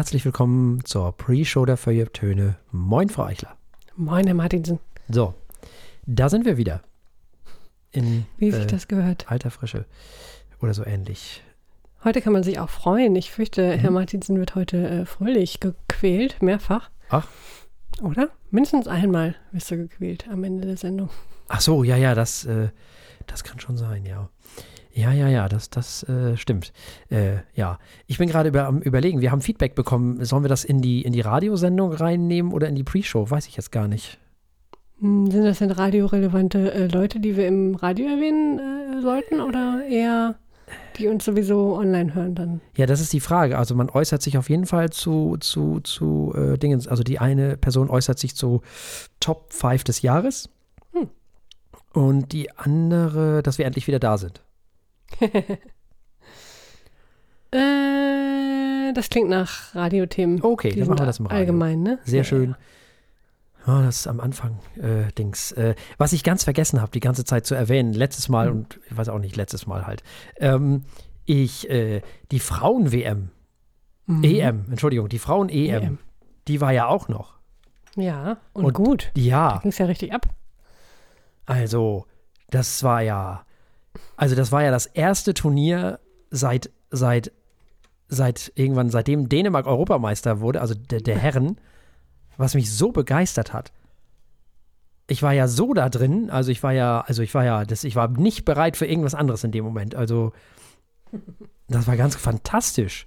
herzlich willkommen zur Pre-Show der Feuilletöne. Moin, Frau Eichler. Moin, Herr Martinsen. So, da sind wir wieder. In Wie sich äh, das gehört. alter Frische oder so ähnlich. Heute kann man sich auch freuen. Ich fürchte, Herr Martinsen wird heute äh, fröhlich gequält, mehrfach. Ach. Oder? Mindestens einmal wirst du gequält am Ende der Sendung. Ach so, ja, ja, das, äh, das kann schon sein, ja. Ja, ja, ja, das, das äh, stimmt. Äh, ja, ich bin gerade über, am überlegen, wir haben Feedback bekommen. Sollen wir das in die, in die Radiosendung reinnehmen oder in die Pre-Show? Weiß ich jetzt gar nicht. Hm, Sind das denn radiorelevante äh, Leute, die wir im Radio erwähnen äh, sollten oder eher die uns sowieso online hören dann? Ja, das ist die Frage. Also man äußert sich auf jeden Fall zu, zu, zu äh, Dingen. Also die eine Person äußert sich zu Top 5 des Jahres. Hm. Und die andere, dass wir endlich wieder da sind. Äh, das klingt nach Radiothemen. Okay, Die dann machen wir das im Radio. Allgemein, ne? Sehr Ja, schön. Ja, das ist am Anfang äh, Dings. Äh, was ich ganz vergessen habe, die ganze Zeit zu erwähnen, letztes Mal Hm. und ich weiß auch nicht, letztes Mal halt. Ähm, ich, äh, die Frauen-WM. Mhm. EM, Entschuldigung, die Frauen-EM, EM. die war ja auch noch. Ja, und, Und- gut. Da Ja, ging es ja richtig ab. also, das war ja, also das war ja das erste Turnier seit, seit, seit irgendwann, seitdem Dänemark Europameister wurde, also der, der Herren, was mich so begeistert hat. Ich war ja so da drin, also ich war ja, also ich war ja, das, ich war nicht bereit für irgendwas anderes in dem Moment. Also, das war ganz fantastisch.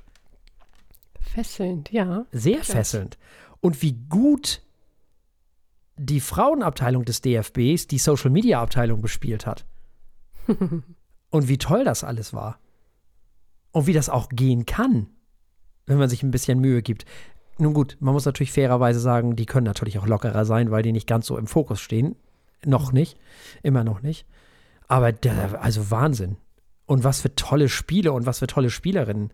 Fesselnd, ja. Sehr Krass. fesselnd. Und wie gut die Frauenabteilung des DFBs die Social Media Abteilung bespielt hat. Und wie toll das alles war. Und wie das auch gehen kann, wenn man sich ein bisschen Mühe gibt. Nun gut, man muss natürlich fairerweise sagen, die können natürlich auch lockerer sein, weil die nicht ganz so im Fokus stehen. Noch nicht. Immer noch nicht. Aber der, also Wahnsinn. Und was für tolle Spiele und was für tolle Spielerinnen.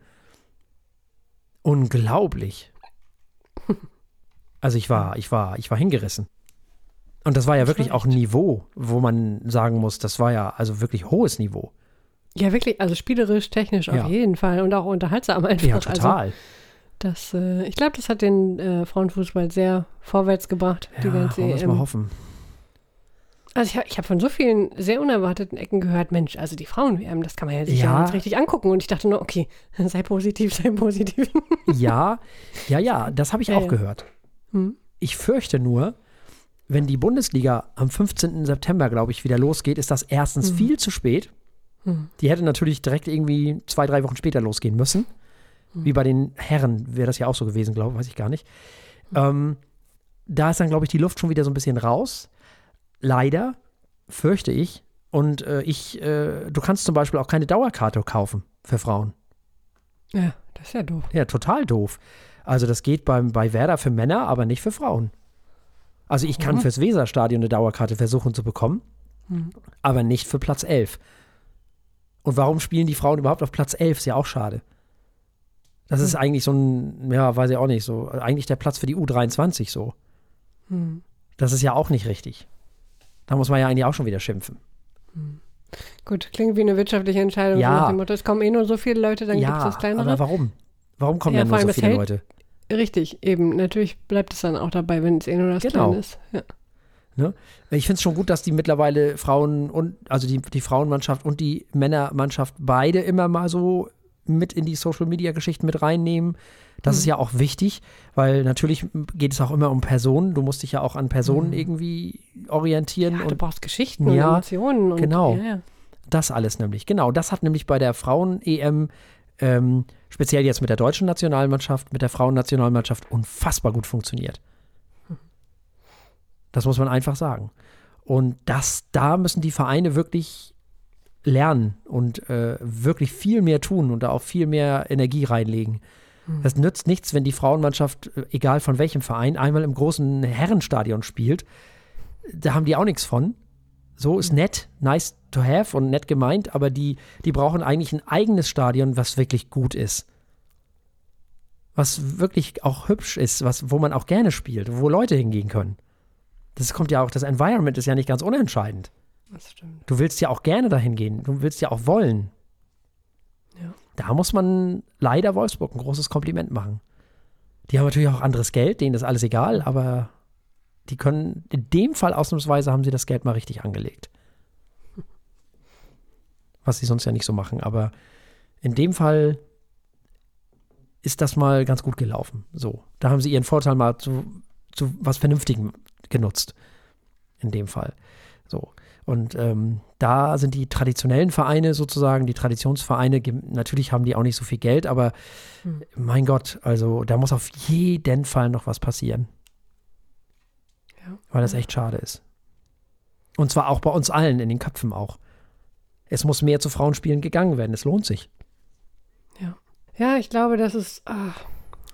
Unglaublich. Also ich war, ich war, ich war hingerissen. Und das war ja wirklich auch ein Niveau, wo man sagen muss, das war ja also wirklich hohes Niveau. Ja, wirklich, also spielerisch, technisch Ja. auf jeden Fall und auch unterhaltsam einfach. Ja, Also total. das, äh, ich glaube, das hat den äh, Frauenfußball sehr vorwärts gebracht, die ja, ganze wollen wir mal hoffen. Also ich, hab- habe von so vielen sehr unerwarteten Ecken gehört, Mensch, also die Frauen-WM, das kann man ja sich ja. Jetzt richtig angucken. Und ich dachte nur, okay, sei positiv, sei positiv. Ja, ja, ja, das habe ich Ja, auch ja. gehört. Hm. Ich fürchte nur, wenn die Bundesliga am 15. September, glaube ich, wieder losgeht, ist das erstens Mhm. viel zu spät. Hm. Die hätte natürlich direkt irgendwie zwei, drei Wochen später losgehen müssen. Mhm. Wie bei den Herren wäre das ja auch so gewesen, glaube ich, weiß ich gar nicht. Ähm, da ist dann, glaube ich, die Luft schon wieder so ein bisschen raus. Leider, fürchte ich. Und äh, ich, äh, du kannst zum Beispiel auch keine Dauerkarte kaufen für Frauen. Ja, das ist ja doof. Ja, total doof. Also das geht beim, bei Werder für Männer, aber nicht für Frauen. Also ich kann Mhm. fürs Weserstadion eine Dauerkarte versuchen zu bekommen, Hm. aber nicht für Platz 11. Und warum spielen die Frauen überhaupt auf Platz 11? Ist ja auch schade. Das ist Hm. eigentlich so ein, ja, weiß ich auch nicht, so, eigentlich der Platz für die U23 so. Hm. Das ist ja auch nicht richtig. Da muss man ja eigentlich auch schon wieder schimpfen. Gut, klingt wie eine wirtschaftliche Entscheidung. Ja. so Nach dem Motto, es kommen eh nur so viele Leute, dann gibt es ja, das kleinere. aber warum? Warum kommen Ja, denn nur so viele hält- Leute? Richtig, eben. Natürlich bleibt es dann auch dabei, wenn es eh nur das Genau. Kleine ist. Ja. Ich finde es schon gut, dass die mittlerweile Frauen und, also die, die Frauenmannschaft und die Männermannschaft beide immer mal so mit in die Social Media Geschichten mit reinnehmen. Das Mhm. ist ja auch wichtig, weil natürlich geht es auch immer um Personen. Du musst dich ja auch an Personen Mhm. irgendwie orientieren Ja, du und brauchst Geschichten Ja, und Emotionen. Und, genau. Ja, ja. das alles nämlich. Genau, das hat nämlich bei der Frauen-EM, ähm, speziell jetzt mit der deutschen Nationalmannschaft, mit der Frauennationalmannschaft unfassbar gut funktioniert. Das muss man einfach sagen. Und das, da müssen die Vereine wirklich lernen und äh, wirklich viel mehr tun und da auch viel mehr Energie reinlegen. Hm. Das nützt nichts, wenn die Frauenmannschaft, äh, egal von welchem Verein, einmal im großen Herrenstadion spielt. Da haben die auch nichts von. So ist nett, nice to have und nett gemeint, aber die, die brauchen eigentlich ein eigenes Stadion, was wirklich gut ist. Was wirklich auch hübsch ist, was, wo man auch gerne spielt, wo Leute hingehen können. Das kommt ja auch, das Environment ist ja nicht ganz unentscheidend. Das stimmt. Du willst ja auch gerne dahin gehen. Du willst ja auch wollen. Ja. Da muss man leider Wolfsburg ein großes Kompliment machen. Die haben natürlich auch anderes Geld, denen ist alles egal, aber die können, in dem Fall ausnahmsweise haben sie das Geld mal richtig angelegt. Was sie sonst ja nicht so machen, aber in dem Fall ist das mal ganz gut gelaufen. So, da haben sie ihren Vorteil mal zu, zu was Vernünftigem genutzt. In dem Fall. So. Und ähm, da sind die traditionellen Vereine sozusagen, die Traditionsvereine, natürlich haben die auch nicht so viel Geld, aber hm. mein Gott, also da muss auf jeden Fall noch was passieren. Ja. Weil das echt schade ist. Und zwar auch bei uns allen, in den Köpfen auch. Es muss mehr zu Frauenspielen gegangen werden, es lohnt sich. Ja. Ja, ich glaube, das ist, ach,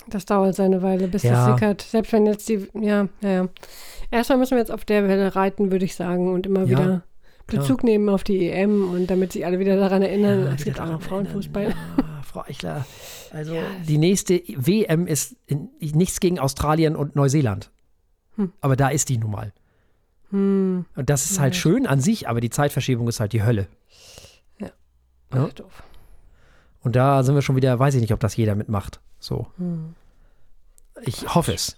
das dauert seine Weile, bis ja. das sickert. Selbst wenn jetzt die, ja, ja, ja. Erstmal müssen wir jetzt auf der Welle reiten, würde ich sagen, und immer ja, wieder Bezug klar. nehmen auf die EM und damit sich alle wieder daran erinnern, es gibt auch noch Frauenfußball. Ja, Frau Eichler, also die nächste WM ist in, nichts gegen Australien und Neuseeland. Hm. Aber da ist die nun mal. Hm. Und das ist halt schön an sich, aber die Zeitverschiebung ist halt die Hölle. Ja. ja? Doof. Und da sind wir schon wieder, weiß ich nicht, ob das jeder mitmacht. So. Hm. Ich hoffe es.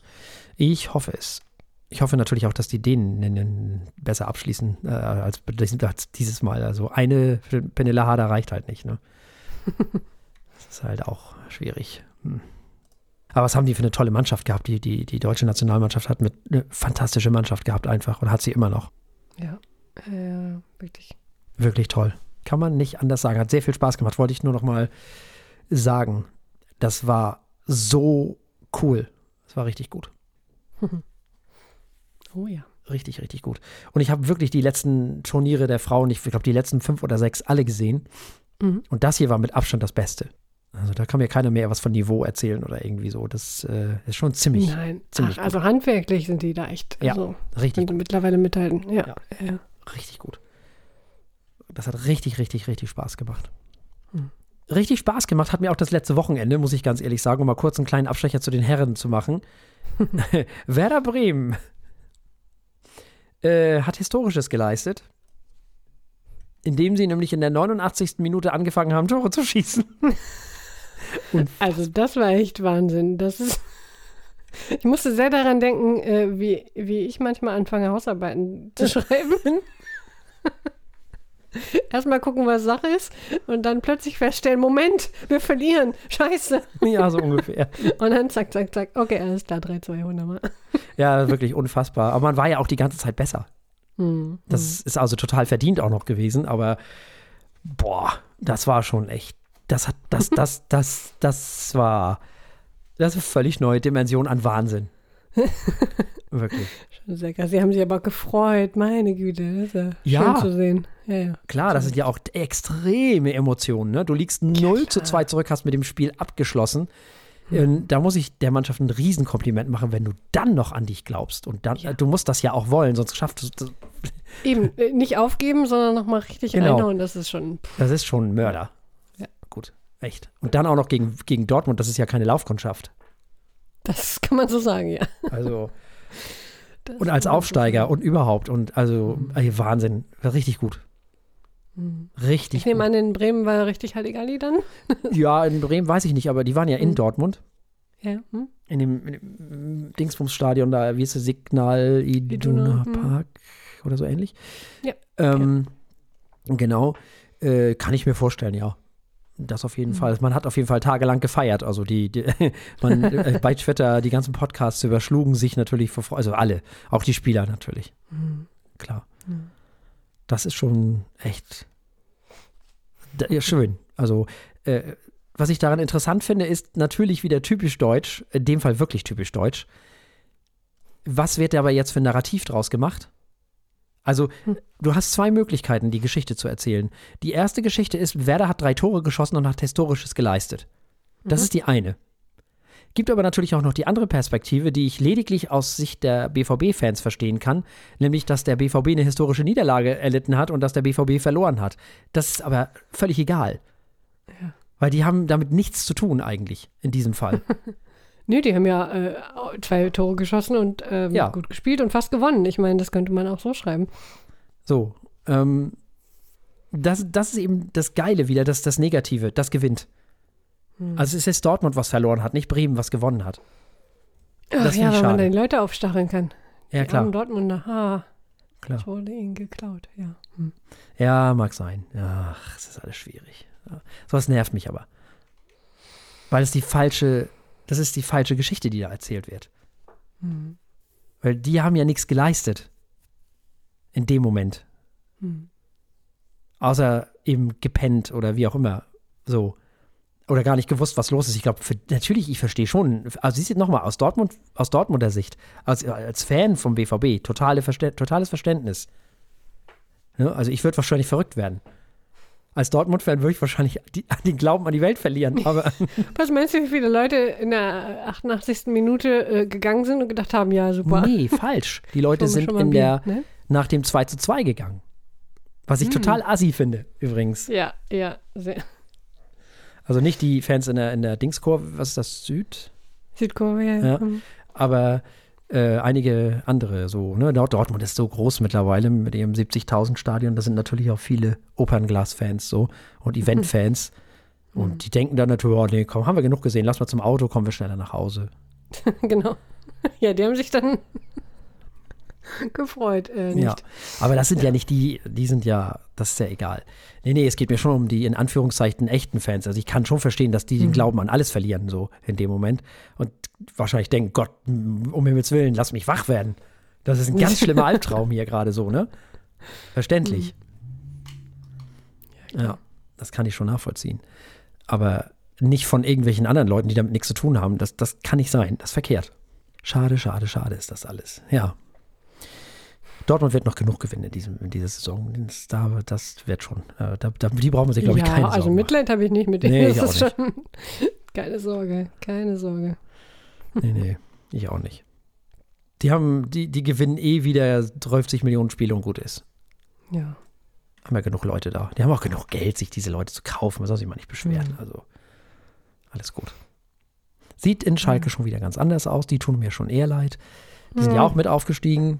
Ich hoffe es. Ich hoffe natürlich auch, dass die Dänen besser abschließen äh, als, als, dieses Mal. Also eine Penela Harder reicht halt nicht. Ne? das ist halt auch schwierig. Hm. Aber was haben die für eine tolle Mannschaft gehabt? Die, die, die deutsche Nationalmannschaft hat eine fantastische Mannschaft gehabt einfach und hat sie immer noch. Ja, äh, wirklich. Wirklich toll. Kann man nicht anders sagen. Hat sehr viel Spaß gemacht. Wollte ich nur noch mal sagen. Das war so cool. Das war richtig gut. oh ja. Richtig, richtig gut. Und ich habe wirklich die letzten Turniere der Frauen, ich glaube, die letzten fünf oder sechs alle gesehen. Mhm. Und das hier war mit Abstand das Beste. Also da kann mir keiner mehr was von Niveau erzählen oder irgendwie so. Das äh, ist schon ziemlich. Nein, ziemlich Ach, also handwerklich sind die da echt. Also, ja, richtig. Gut. Mittlerweile mithalten. Ja, ja. ja, Richtig gut. Das hat richtig, richtig, richtig Spaß gemacht. Hm. Richtig Spaß gemacht hat mir auch das letzte Wochenende, muss ich ganz ehrlich sagen, um mal kurz einen kleinen Abstecher zu den Herren zu machen. Werder Bremen äh, hat Historisches geleistet, indem sie nämlich in der 89. Minute angefangen haben, Tore zu schießen. also das war echt Wahnsinn. Das ist ich musste sehr daran denken, äh, wie, wie ich manchmal anfange, Hausarbeiten zu schreiben. Erstmal gucken, was Sache ist und dann plötzlich feststellen, Moment, wir verlieren, scheiße. Ja, so ungefähr. Und dann zack, zack, zack, okay, alles klar, 3, 2, wunderbar. Ja, wirklich unfassbar. Aber man war ja auch die ganze Zeit besser. Hm, das hm. ist also total verdient auch noch gewesen, aber boah, das war schon echt, das hat, das, das, das, das war, das ist eine völlig neue Dimension an Wahnsinn. Wirklich. Schon sehr krass. Sie haben sich aber gefreut, meine Güte. Das ist ja, ja. schön zu sehen. Ja, ja. Klar, das sind ja auch extreme Emotionen. Ne? Du liegst 0 ja, zu 2 zurück, hast mit dem Spiel abgeschlossen. Mhm. Da muss ich der Mannschaft ein Riesenkompliment machen, wenn du dann noch an dich glaubst. Und dann, du musst das ja auch wollen, sonst schaffst du es. Eben, äh, nicht aufgeben, sondern nochmal richtig genau. reinhauen. Das ist schon. Pff. Das ist schon ein Mörder. Gut, echt. Und dann auch noch gegen, gegen Dortmund, das ist ja keine Laufkundschaft. Das kann man so sagen, ja. Also. und als Aufsteiger und überhaupt. Und also, mhm. Wahnsinn. Richtig gut. Mhm. Richtig. Ich nehme an, in Bremen war richtig Halligalli dann. ja, in Bremen weiß ich nicht, aber die waren ja in mhm. Dortmund. Ja. Hm? In dem, in dem Dingsbums-Stadion da, wie ist das, Signal Iduna hm. Park oder so ähnlich. Ja. Ähm, ja. Genau. Äh, kann ich mir vorstellen, ja. Das auf jeden mhm. Fall. Man hat auf jeden Fall tagelang gefeiert. Also die, die man, äh, bei Twitter, die ganzen Podcasts überschlugen sich natürlich vor Freude. Also alle, auch die Spieler natürlich. Mhm. Klar. Mhm. Das ist schon echt ja, schön. Also äh, was ich daran interessant finde, ist natürlich wieder typisch deutsch, in dem Fall wirklich typisch deutsch. Was wird aber jetzt für ein Narrativ draus gemacht? Also, hm. du hast zwei Möglichkeiten, die Geschichte zu erzählen. Die erste Geschichte ist, Werder hat drei Tore geschossen und hat Historisches geleistet. Das mhm. ist die eine. Gibt aber natürlich auch noch die andere Perspektive, die ich lediglich aus Sicht der BVB-Fans verstehen kann, nämlich, dass der BVB eine historische Niederlage erlitten hat und dass der BVB verloren hat. Das ist aber völlig egal. Ja. Weil die haben damit nichts zu tun eigentlich in diesem Fall. Nö, die haben ja äh, zwei Tore geschossen und ähm, ja. gut gespielt und fast gewonnen. Ich meine, das könnte man auch so schreiben. So, ähm, das, das ist eben das Geile wieder, das, das Negative, das gewinnt. Hm. Also es ist Dortmund, was verloren hat, nicht Bremen, was gewonnen hat. Ach das ja, wenn man die Leute aufstacheln kann. Ja, Die klar. armen Dortmunder, ha, klar. das wurde ihnen geklaut, ja. Hm. Ja, mag sein. Ach, es ist alles schwierig. Ja. Sowas nervt mich aber. Weil es die falsche, das ist die falsche Geschichte, die da erzählt wird. Hm. Weil die haben ja nichts geleistet. In dem Moment. Hm. Außer eben gepennt oder wie auch immer. So. Oder gar nicht gewusst, was los ist. Ich glaube, natürlich, ich verstehe schon. Also, siehst du nochmal, aus, Dortmund, aus Dortmunder Sicht, als, als Fan vom BVB, totale Verstä totales Verständnis. Ne? Also, ich würde wahrscheinlich verrückt werden. Als Dortmund-Fan würde ich wahrscheinlich die, den Glauben an die Welt verlieren. Aber Was meinst du, wie viele Leute in der 88. Minute äh, gegangen sind und gedacht haben, ja, super. nee, falsch. Die Leute sind in der, Bier, ne? nach dem 2 zu 2 gegangen. Was ich Hm. total assi finde, übrigens. Ja, ja, sehr. Also nicht die Fans in der, in der Dingskurve, was ist das, Süd? Südkorea, ja. Ja. Hm. aber äh, einige andere so. Ne? Dort- Dortmund ist so groß mittlerweile mit ihrem 70.000 Stadion. Da sind natürlich auch viele Opernglas-Fans so und Event-Fans. Und die denken dann natürlich, oh nee, komm, haben wir genug gesehen, lass mal zum Auto, kommen wir schneller nach Hause. genau. Ja, die haben sich dann gefreut, äh, nicht. Ja, aber das sind ja. nicht die, die sind ja, das ist ja egal. Nee, nee, es geht mir schon um die in Anführungszeichen echten Fans. Also ich kann schon verstehen, dass die den Glauben an alles verlieren, so in dem Moment. Und wahrscheinlich denken, Gott, um Himmels Willen, lass mich wach werden. Das ist ein ganz schlimmer Albtraum hier gerade so, ne? Verständlich. Ja, das kann ich schon nachvollziehen. Aber nicht von irgendwelchen anderen Leuten, die damit nichts zu tun haben. Das, das kann nicht sein. Das ist verkehrt. Schade, schade, schade ist das alles. Ja. Dortmund wird noch genug gewinnen in, diesem, in dieser Saison. Das, da, das wird schon. Äh, da, da, die brauchen wir sich, glaube ich, ja, keine also Sorgen machen. Mitleid habe ich nicht mit denen. Nee, ich das ist auch schon. Keine Sorge, keine Sorge. Nee, nee, ich auch nicht. Die haben, die, die gewinnen eh wieder 30 Millionen Spiele und gut ist. Ja. Haben ja genug Leute da. Die haben auch genug Geld, sich diese Leute zu kaufen. Man soll sich mal nicht beschweren. Mhm. Also, alles gut. Sieht in Schalke schon wieder ganz anders aus. Die tun mir schon eher leid. Die sind ja auch mit aufgestiegen.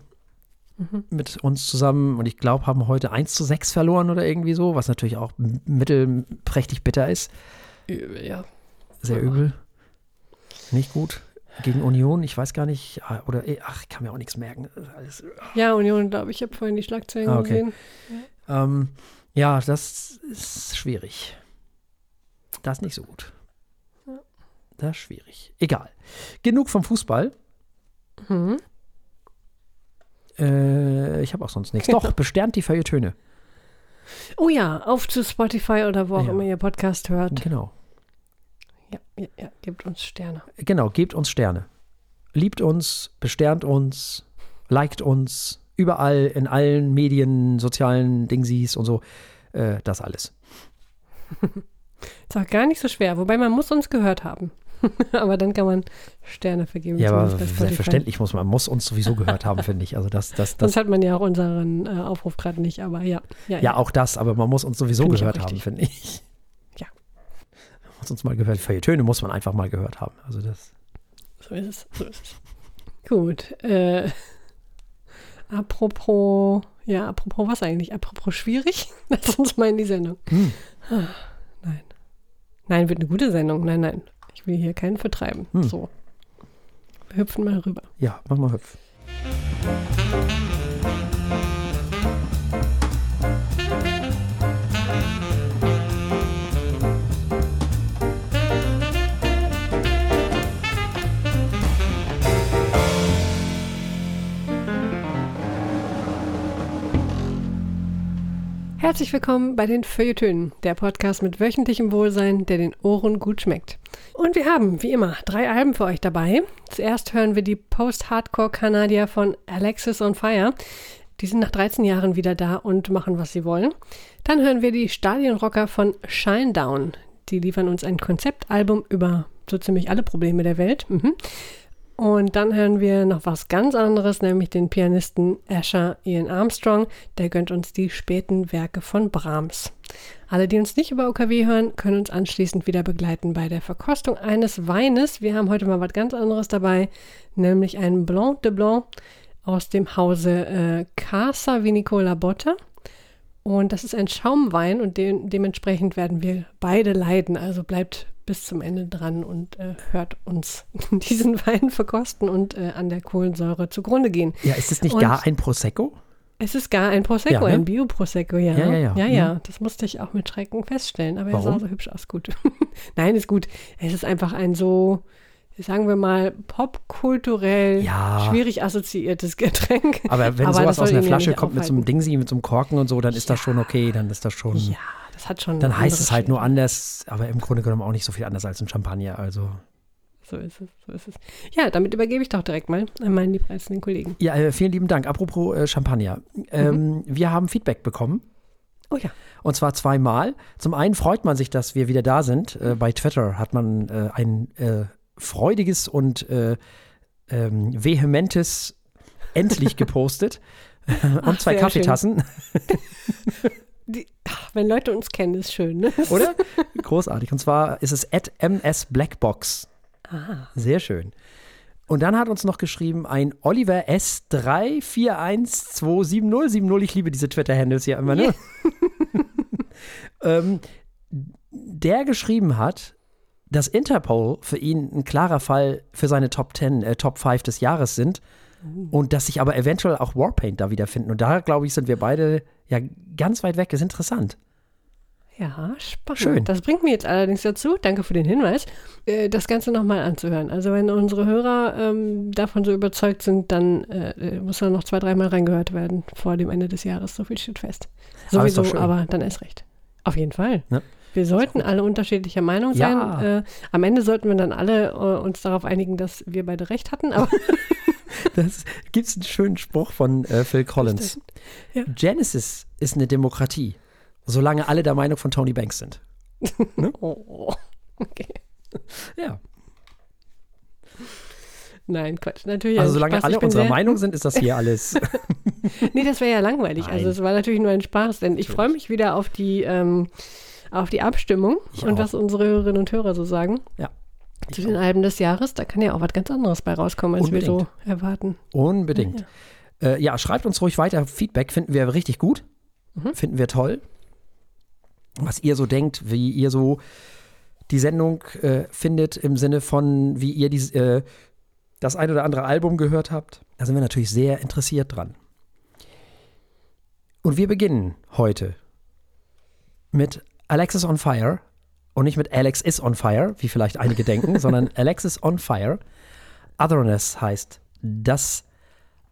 Mhm. Mit uns zusammen. Und ich glaube, haben heute 1 zu 6 verloren oder irgendwie so. Was natürlich auch mittelprächtig bitter ist. Übel, ja. Sehr Ja. übel. Nicht gut. Gegen Union, ich weiß gar nicht. ah, Oder, eh, ach, ich kann mir auch nichts merken. Alles, Ja, Union, glaube ich, habe vorhin die Schlagzeilen Ah, okay. gesehen. Ähm, ja, das ist schwierig. Das ist nicht so gut. Ja. Das ist schwierig. Egal. Genug vom Fußball. Mhm. Äh, ich habe auch sonst nichts. Doch, besternt die Feuilletöne. Oh ja, auf zu Spotify oder wo auch Ja. immer ihr Podcast hört. Genau. Ja, ja, ja, gebt uns Sterne. Genau, gebt uns Sterne. Liebt uns, besternt uns, liked uns, überall in allen Medien, sozialen Dingsies und so. Äh, das alles. Ist auch gar nicht so schwer, wobei man muss uns gehört haben. aber dann kann man Sterne vergeben. Ja, aber selbstverständlich muss man, muss uns sowieso gehört haben, finde ich. Also das, das, das, Sonst hat man ja auch unseren äh, Aufruf gerade nicht, aber ja. Ja, Ja, auch das, aber man muss uns sowieso Finde ich gehört haben, finde ich. Ja. Man muss uns mal gehört. Feuilletöne muss man einfach mal gehört haben. Also das. So ist es. So ist es. Gut. Äh, apropos, ja, apropos was eigentlich? Apropos schwierig? Lass uns mal in die Sendung. Hm. Ah, Nein. Nein, wird eine gute Sendung. Nein, nein. Ich will hier keinen vertreiben. Hm. So. Wir hüpfen mal rüber. Ja, mach mal hüpf. Herzlich willkommen bei den Feuilletönen, der Podcast mit wöchentlichem Wohlsein, der den Ohren gut schmeckt. Und wir haben, wie immer, drei Alben für euch dabei. Zuerst hören wir die Post-Hardcore-Kanadier von Alexis on Fire. Die sind nach 13 Jahren wieder da und machen, was sie wollen. Dann hören wir die Stadionrocker von Shinedown. Die liefern uns ein Konzeptalbum über so ziemlich alle Probleme der Welt. Mhm. Und dann hören wir noch was ganz anderes, nämlich den Pianisten Asher Ian Armstrong. Der gönnt uns die späten Werke von Brahms. Alle, die uns nicht über OKW hören, können uns anschließend wieder begleiten bei der Verkostung eines Weines. Wir haben heute mal was ganz anderes dabei, nämlich einen Blanc de Blanc aus dem Hause äh, Casa Vinicola Botta. Und das ist ein Schaumwein und de dementsprechend werden wir beide leiden. Also bleibt bis zum Ende dran und äh, hört uns diesen Wein verkosten und äh, an der Kohlensäure zugrunde gehen. Ja, ist es nicht und gar ein Prosecco? Es ist gar ein Prosecco, ja, ne? ein Bio-Prosecco, ja. Ja, ja, ja. ja, ja. Mhm. Das musste ich auch mit Schrecken feststellen, aber Warum? er sah so hübsch aus. Gut. Nein, ist gut. Es ist einfach ein so sagen wir mal, popkulturell ja. schwierig assoziiertes Getränk. Aber wenn Aber sowas aus einer Flasche kommt mit so einem Dingsi, mit so einem Korken und so, dann ist ja. das schon okay, dann ist das schon. Ja, das hat schon. Dann heißt es halt nur anders, aber im Grunde genommen auch nicht so viel anders als ein Champagner, also. So ist es, so ist es. Ja, damit übergebe ich doch direkt mal an meinen liebreizenden Kollegen. Ja, äh, vielen lieben Dank. Apropos äh, Champagner. Ähm, mhm. Wir haben Feedback bekommen. Oh ja. Und zwar zweimal. Zum einen freut man sich, dass wir wieder da sind. Äh, bei Twitter hat man äh, ein äh, freudiges und äh, ähm, vehementes endlich gepostet. und ach, zwei Kaffeetassen. Die, ach, wenn Leute uns kennen, ist schön, ne? Oder? Großartig. Und zwar ist es at MS Blackbox. Ah. Sehr schön. Und dann hat uns noch geschrieben ein Oliver S34127070. Ich liebe diese Twitter-Handles hier immer, ne? ähm, der geschrieben hat, dass Interpol für ihn ein klarer Fall für seine Top 10, äh, Top 5 des Jahres sind. Uh. Und dass sich aber eventuell auch Warpaint da wiederfinden. Und da, glaube ich, sind wir beide ja ganz weit weg. Das ist interessant. Ja, spannend. Schön. Das bringt mich jetzt allerdings dazu, danke für den Hinweis, äh, das Ganze nochmal anzuhören. Also wenn unsere Hörer ähm, davon so überzeugt sind, dann äh, muss da noch zwei, dreimal reingehört werden vor dem Ende des Jahres. So viel steht fest. Sowieso, aber, aber dann ist recht. Auf jeden Fall. Ja. Wir sollten alle unterschiedlicher Meinung sein. Ja. Äh, am Ende sollten wir dann alle äh, uns darauf einigen, dass wir beide recht hatten. Aber das gibt einen schönen Spruch von äh, Phil Collins. Ja. Genesis ist eine Demokratie, solange alle der Meinung von Tony Banks sind. Ne? oh, okay. Ja. Nein, Quatsch, natürlich. Also solange Spaß. alle unserer Meinung sind, ist das hier alles. nee, das wäre ja langweilig. Also, Nein. Also es war natürlich nur ein Spaß, denn ich freue mich wieder auf die ähm, auf die Abstimmung ich und auch. was unsere Hörerinnen und Hörer so sagen. Ja. Zu den Alben des Jahres, da kann ja auch was ganz anderes bei rauskommen, als Unbedingt. wir so erwarten. Unbedingt. Ja. Äh, ja. schreibt uns ruhig weiter. Feedback finden wir richtig gut. Mhm. Finden wir toll. Was ihr so denkt, wie ihr so die Sendung äh, findet, im Sinne von, wie ihr die, äh, das ein oder andere Album gehört habt. Da sind wir natürlich sehr interessiert dran. Und wir beginnen heute mit Alexis on Fire und nicht mit Alex is on Fire, wie vielleicht einige denken, sondern Alexis on Fire. Otherness heißt das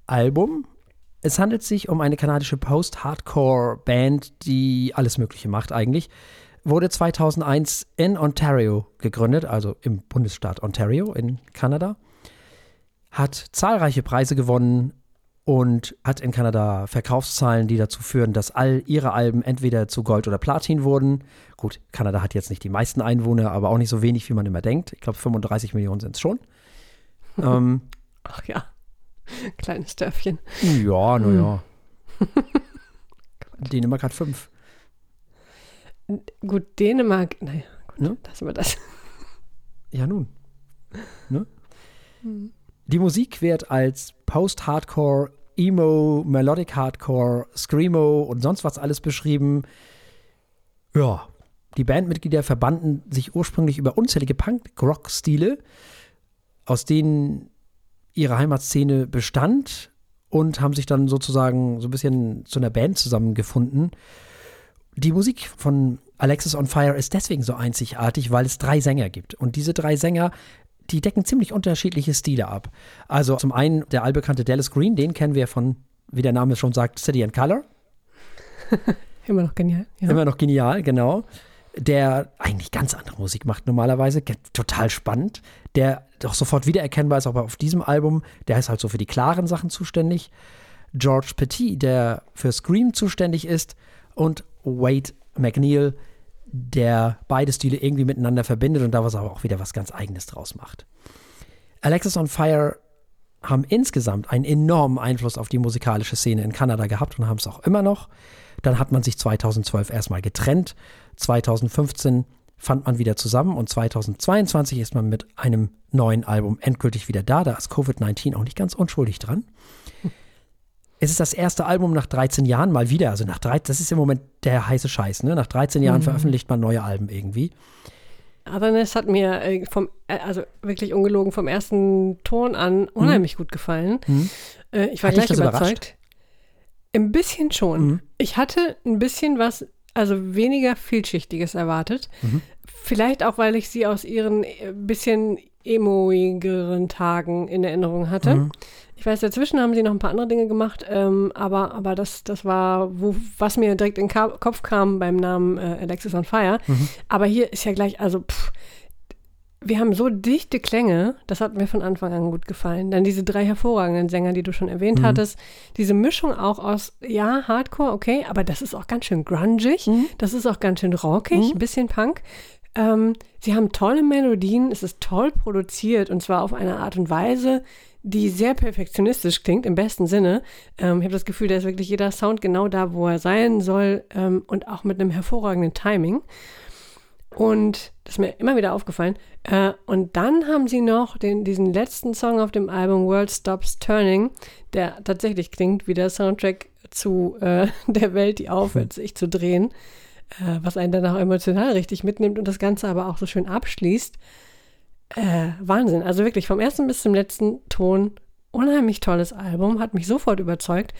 Album. Es handelt sich um eine kanadische Post-Hardcore-Band, die alles Mögliche macht eigentlich. Wurde 2001 in Ontario gegründet, also im Bundesstaat Ontario in Kanada. Hat zahlreiche Preise gewonnen, und hat in Kanada Verkaufszahlen, die dazu führen, dass all ihre Alben entweder zu Gold oder Platin wurden. Gut, Kanada hat jetzt nicht die meisten Einwohner, aber auch nicht so wenig, wie man immer denkt. Ich glaube, 35 Millionen sind es schon. ähm, Ach ja, kleines Dörfchen. Ja, naja. Hm. Dänemark hat fünf. Gut, Dänemark, naja, gut, ne? lassen wir das. Ja, nun. Ne? Hm. Die Musik wird als Post-Hardcore, Emo, Melodic Hardcore, Screamo und sonst was alles beschrieben. Ja, die Bandmitglieder verbanden sich ursprünglich über unzählige Punk-Rock-Stile, aus denen ihre Heimatszene bestand und haben sich dann sozusagen so ein bisschen zu einer Band zusammengefunden. Die Musik von Alexis on Fire ist deswegen so einzigartig, weil es drei Sänger gibt. Und diese drei Sänger die decken ziemlich unterschiedliche Stile ab. Also zum einen der allbekannte Dallas Green, den kennen wir von, wie der Name schon sagt, City and Color. Immer noch genial. Ja. Immer noch genial, genau. Der eigentlich ganz andere Musik macht normalerweise, total spannend. Der doch sofort wiedererkennbar ist, aber auf diesem Album, der ist halt so für die klaren Sachen zuständig. George Petit, der für Scream zuständig ist. Und Wade McNeil, der beide Stile irgendwie miteinander verbindet und da was aber auch wieder was ganz Eigenes draus macht. Alexis on Fire haben insgesamt einen enormen Einfluss auf die musikalische Szene in Kanada gehabt und haben es auch immer noch. Dann hat man sich 2012 erstmal getrennt. 2015 fand man wieder zusammen und 2022 ist man mit einem neuen Album endgültig wieder da. Da ist Covid-19 auch nicht ganz unschuldig dran. Es ist das erste Album nach 13 Jahren mal wieder. Also nach 13, das ist im Moment der heiße Scheiß, ne? Nach 13 Jahren mhm. veröffentlicht man neue Alben irgendwie. Otherness hat mir äh, vom, äh, also wirklich ungelogen vom ersten Ton an unheimlich mhm. gut gefallen. Mhm. Äh, ich war hat gleich überzeugt. Überrascht? Ein bisschen schon. Mhm. Ich hatte ein bisschen was, also weniger vielschichtiges erwartet. Mhm. Vielleicht auch, weil ich sie aus ihren bisschen emoigeren Tagen in Erinnerung hatte. Mhm. Ich weiß, dazwischen haben sie noch ein paar andere Dinge gemacht, ähm, aber, aber das, das war, wo, was mir direkt in den Kopf kam beim Namen äh, Alexis on Fire. Mhm. Aber hier ist ja gleich, also pff, wir haben so dichte Klänge, das hat mir von Anfang an gut gefallen. Dann diese drei hervorragenden Sänger, die du schon erwähnt mhm. hattest. Diese Mischung auch aus, ja, Hardcore, okay, aber das ist auch ganz schön grungig, mhm. das ist auch ganz schön rockig, mhm. ein bisschen Punk. Ähm, sie haben tolle Melodien, es ist toll produziert und zwar auf eine Art und Weise, die sehr perfektionistisch klingt, im besten Sinne. Ähm, ich habe das Gefühl, da ist wirklich jeder Sound genau da, wo er sein soll ähm, und auch mit einem hervorragenden Timing. Und das ist mir immer wieder aufgefallen. Äh, und dann haben sie noch den, diesen letzten Song auf dem Album World Stops Turning, der tatsächlich klingt wie der Soundtrack zu äh, der Welt, die aufhört, sich zu drehen, äh, was einen dann auch emotional richtig mitnimmt und das Ganze aber auch so schön abschließt. Äh, Wahnsinn. Also wirklich vom ersten bis zum letzten Ton unheimlich tolles Album, hat mich sofort überzeugt.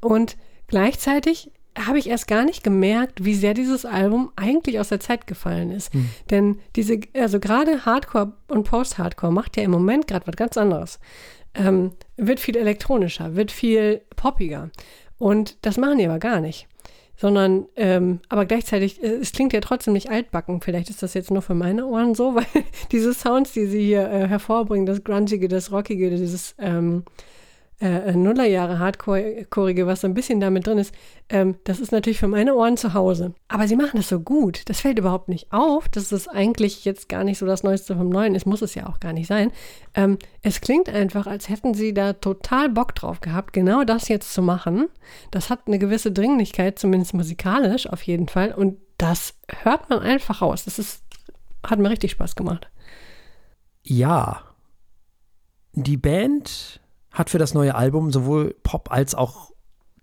Und gleichzeitig habe ich erst gar nicht gemerkt, wie sehr dieses Album eigentlich aus der Zeit gefallen ist. Hm. Denn diese, also gerade Hardcore und Post-Hardcore macht ja im Moment gerade was ganz anderes. Ähm, wird viel elektronischer, wird viel poppiger. Und das machen die aber gar nicht sondern ähm, aber gleichzeitig, äh, es klingt ja trotzdem nicht altbacken. Vielleicht ist das jetzt nur für meine Ohren so, weil diese Sounds, die sie hier äh, hervorbringen, das Grungige, das Rockige, dieses ähm, äh, Nullerjahre Hardcore-Korige, was so ein bisschen damit drin ist, ähm, das ist natürlich für meine Ohren zu Hause. Aber sie machen das so gut. Das fällt überhaupt nicht auf. dass es eigentlich jetzt gar nicht so das Neueste vom Neuen ist. Muss es ja auch gar nicht sein. Ähm, es klingt einfach, als hätten sie da total Bock drauf gehabt, genau das jetzt zu machen. Das hat eine gewisse Dringlichkeit, zumindest musikalisch auf jeden Fall. Und das hört man einfach raus. Das ist, hat mir richtig Spaß gemacht. Ja. Die Band hat für das neue Album sowohl Pop als auch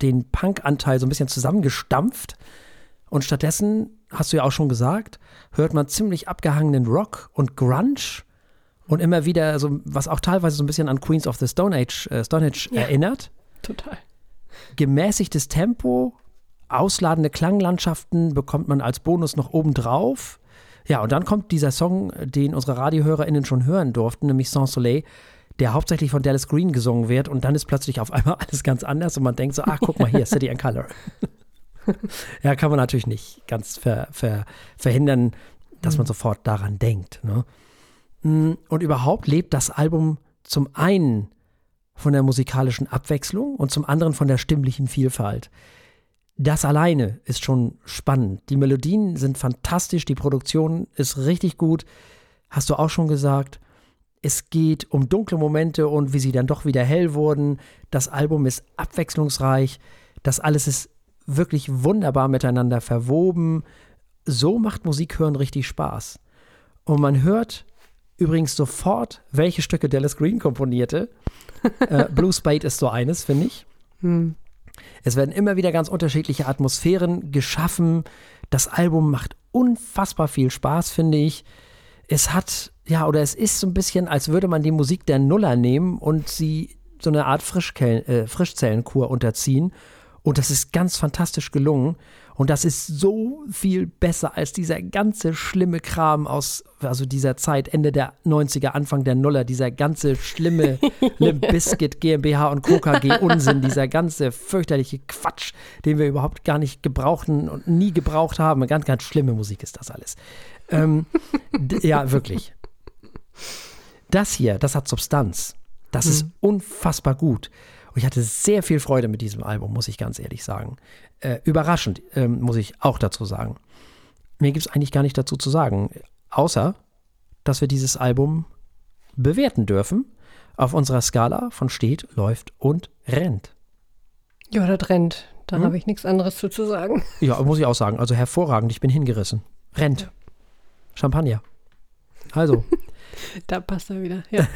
den Punk-Anteil so ein bisschen zusammengestampft. Und stattdessen, hast du ja auch schon gesagt, hört man ziemlich abgehangenen Rock und Grunge und immer wieder so, was auch teilweise so ein bisschen an Queens of the Stone Age, äh, Stone Age ja, erinnert. Total. Gemäßigtes Tempo, ausladende Klanglandschaften bekommt man als Bonus noch obendrauf. Ja, und dann kommt dieser Song, den unsere RadiohörerInnen schon hören durften, nämlich Sans Soleil, der hauptsächlich von Dallas Green gesungen wird und dann ist plötzlich auf einmal alles ganz anders und man denkt so, ach, guck mal hier, City and Color. ja, kann man natürlich nicht ganz ver, ver, verhindern, dass man mhm. sofort daran denkt. Ne? Mm, und überhaupt lebt das Album zum einen von der musikalischen Abwechslung und zum anderen von der stimmlichen Vielfalt. Das alleine ist schon spannend. Die Melodien sind fantastisch, die Produktion ist richtig gut, hast du auch schon gesagt. Es geht um dunkle Momente und wie sie dann doch wieder hell wurden. Das Album ist abwechslungsreich. Das alles ist wirklich wunderbar miteinander verwoben. So macht Musik hören richtig Spaß. Und man hört übrigens sofort, welche Stücke Dallas Green komponierte. äh, Blue Spade ist so eines, finde ich. Hm. Es werden immer wieder ganz unterschiedliche Atmosphären geschaffen. Das Album macht unfassbar viel Spaß, finde ich es hat, ja, oder es ist so ein bisschen, als würde man die Musik der Nuller nehmen und sie so eine Art äh, Frischzellenkur unterziehen. Und das ist ganz fantastisch gelungen. Und das ist so viel besser als dieser ganze schlimme Kram aus, also dieser Zeit, Ende der 90er, Anfang der Nuller, dieser ganze schlimme Limp Biscuit GmbH und KKG Unsinn, dieser ganze fürchterliche Quatsch, den wir überhaupt gar nicht gebrauchten und nie gebraucht haben. Ganz, ganz schlimme Musik ist das alles. Ähm, ja, wirklich. Das hier, das hat Substanz. Das mhm. ist unfassbar gut. Und ich hatte sehr viel Freude mit diesem Album, muss ich ganz ehrlich sagen. Äh, überraschend, ähm, muss ich auch dazu sagen. Mir gibt es eigentlich gar nicht dazu zu sagen, außer, dass wir dieses Album bewerten dürfen auf unserer Skala von steht, läuft und rennt. Ja, das rennt. Da hm? habe ich nichts anderes zu, zu sagen. Ja, muss ich auch sagen. Also hervorragend, ich bin hingerissen. Rennt. Ja. Champagner. Also. Da passt er wieder. Ja.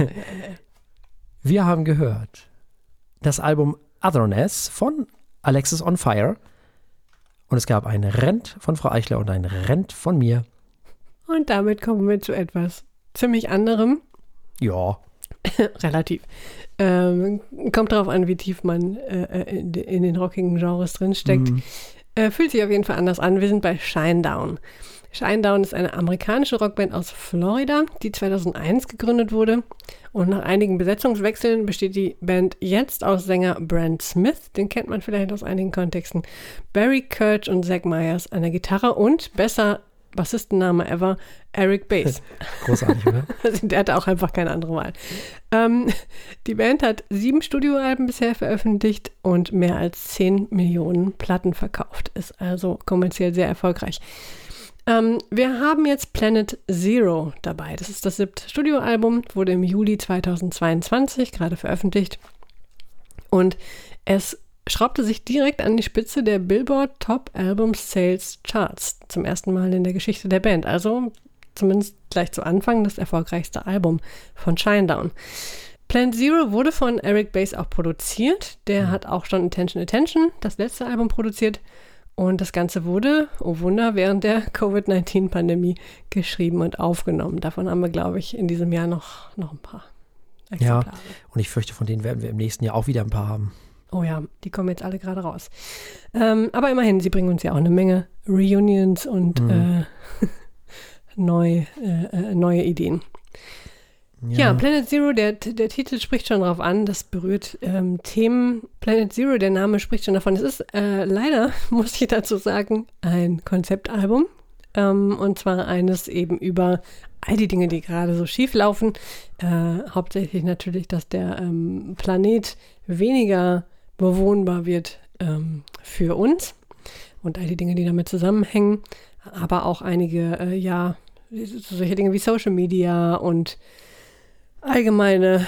Wir haben gehört das Album Otherness von Alexis on Fire. Und es gab ein Rent von Frau Eichler und ein Rent von mir. Und damit kommen wir zu etwas ziemlich anderem. Ja. Relativ. Ähm, kommt darauf an, wie tief man äh, äh in, in, den rockigen Genres drinsteckt. Mhm. Äh, fühlt sich auf jeden Fall anders an. Wir sind bei Shinedown. Shinedown ist eine amerikanische Rockband aus Florida, die 2001 gegründet wurde. Und nach einigen Besetzungswechseln besteht die Band jetzt aus Sänger Brent Smith, den kennt man vielleicht aus einigen Kontexten, Barry Kirch und Zach Myers an der Gitarre und besser Bassistenname ever, Eric Bass. Großartig, oder? Also, der hatte auch einfach keine andere Wahl. Ähm, die Band hat sieben Studioalben bisher veröffentlicht und mehr als zehn Millionen Platten verkauft. Ist also kommerziell sehr erfolgreich. Ähm, wir haben jetzt Planet Zero dabei. Das ist das siebte Studioalbum, wurde im Juli 2022 gerade veröffentlicht. Und es schraubte sich direkt an die Spitze der Billboard Top Album Sales Charts. Zum ersten Mal in der Geschichte der Band. Also zumindest gleich zu Anfang das erfolgreichste Album von Shinedown. Planet Zero wurde von Eric Bass auch produziert. Der mhm. hat auch schon Attention Attention, das letzte Album, produziert. Und das Ganze wurde, oh Wunder, während der Covid-19-Pandemie geschrieben und aufgenommen. Davon haben wir, glaube ich, in diesem Jahr noch, noch ein paar. Exemplare. Ja, und ich fürchte, von denen werden wir im nächsten Jahr auch wieder ein paar haben. Oh ja, die kommen jetzt alle gerade raus. Ähm, aber immerhin, sie bringen uns ja auch eine Menge Reunions und mhm. äh, neu, äh, äh, neue Ideen. Ja. ja. Planet Zero, der, der Titel spricht schon darauf an, das berührt ähm, Themen. Planet Zero, der Name spricht schon davon. Es ist äh, leider, muss ich dazu sagen, ein Konzeptalbum. Ähm, und zwar eines eben über all die Dinge, die gerade so schief laufen. Äh, hauptsächlich natürlich, dass der ähm, Planet weniger bewohnbar wird ähm, für uns und all die Dinge, die damit zusammenhängen, aber auch einige, äh, ja, solche Dinge wie Social Media und allgemeine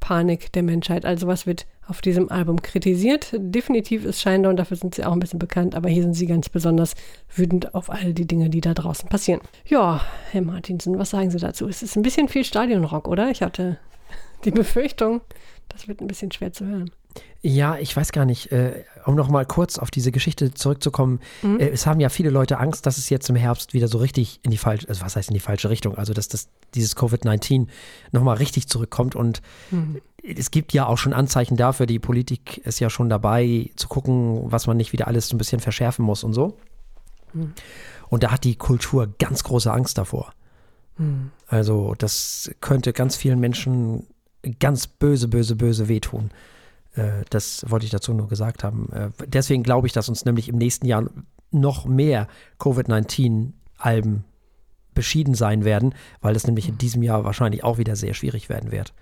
Panik der Menschheit. Also was wird auf diesem Album kritisiert? Definitiv ist Shinedown, dafür sind sie auch ein bisschen bekannt, aber hier sind sie ganz besonders wütend auf all die Dinge, die da draußen passieren. Ja, Herr Martinsen, was sagen Sie dazu? Es ist ein bisschen viel Stadionrock, oder? Ich hatte die Befürchtung, das wird ein bisschen schwer zu hören. Ja, ich weiß gar nicht, äh, um noch mal kurz auf diese Geschichte zurückzukommen. Mhm. Äh, es haben ja viele Leute Angst, dass es jetzt im Herbst wieder so richtig in die falsche, also was heißt in die falsche Richtung, also dass das, dieses Covid-19 noch mal richtig zurückkommt und mhm. es gibt ja auch schon Anzeichen dafür, die Politik ist ja schon dabei zu gucken, was man nicht wieder alles so ein bisschen verschärfen muss und so. Mhm. Und da hat die Kultur ganz große Angst davor. Mhm. Also das könnte ganz vielen Menschen ganz böse, böse, böse wehtun. Äh, das wollte ich dazu nur gesagt haben. Äh, deswegen glaube ich, dass uns nämlich im nächsten Jahr noch mehr Covid-19-Alben beschieden sein werden, weil es nämlich in mhm. diesem Jahr wahrscheinlich auch wieder sehr schwierig werden wird.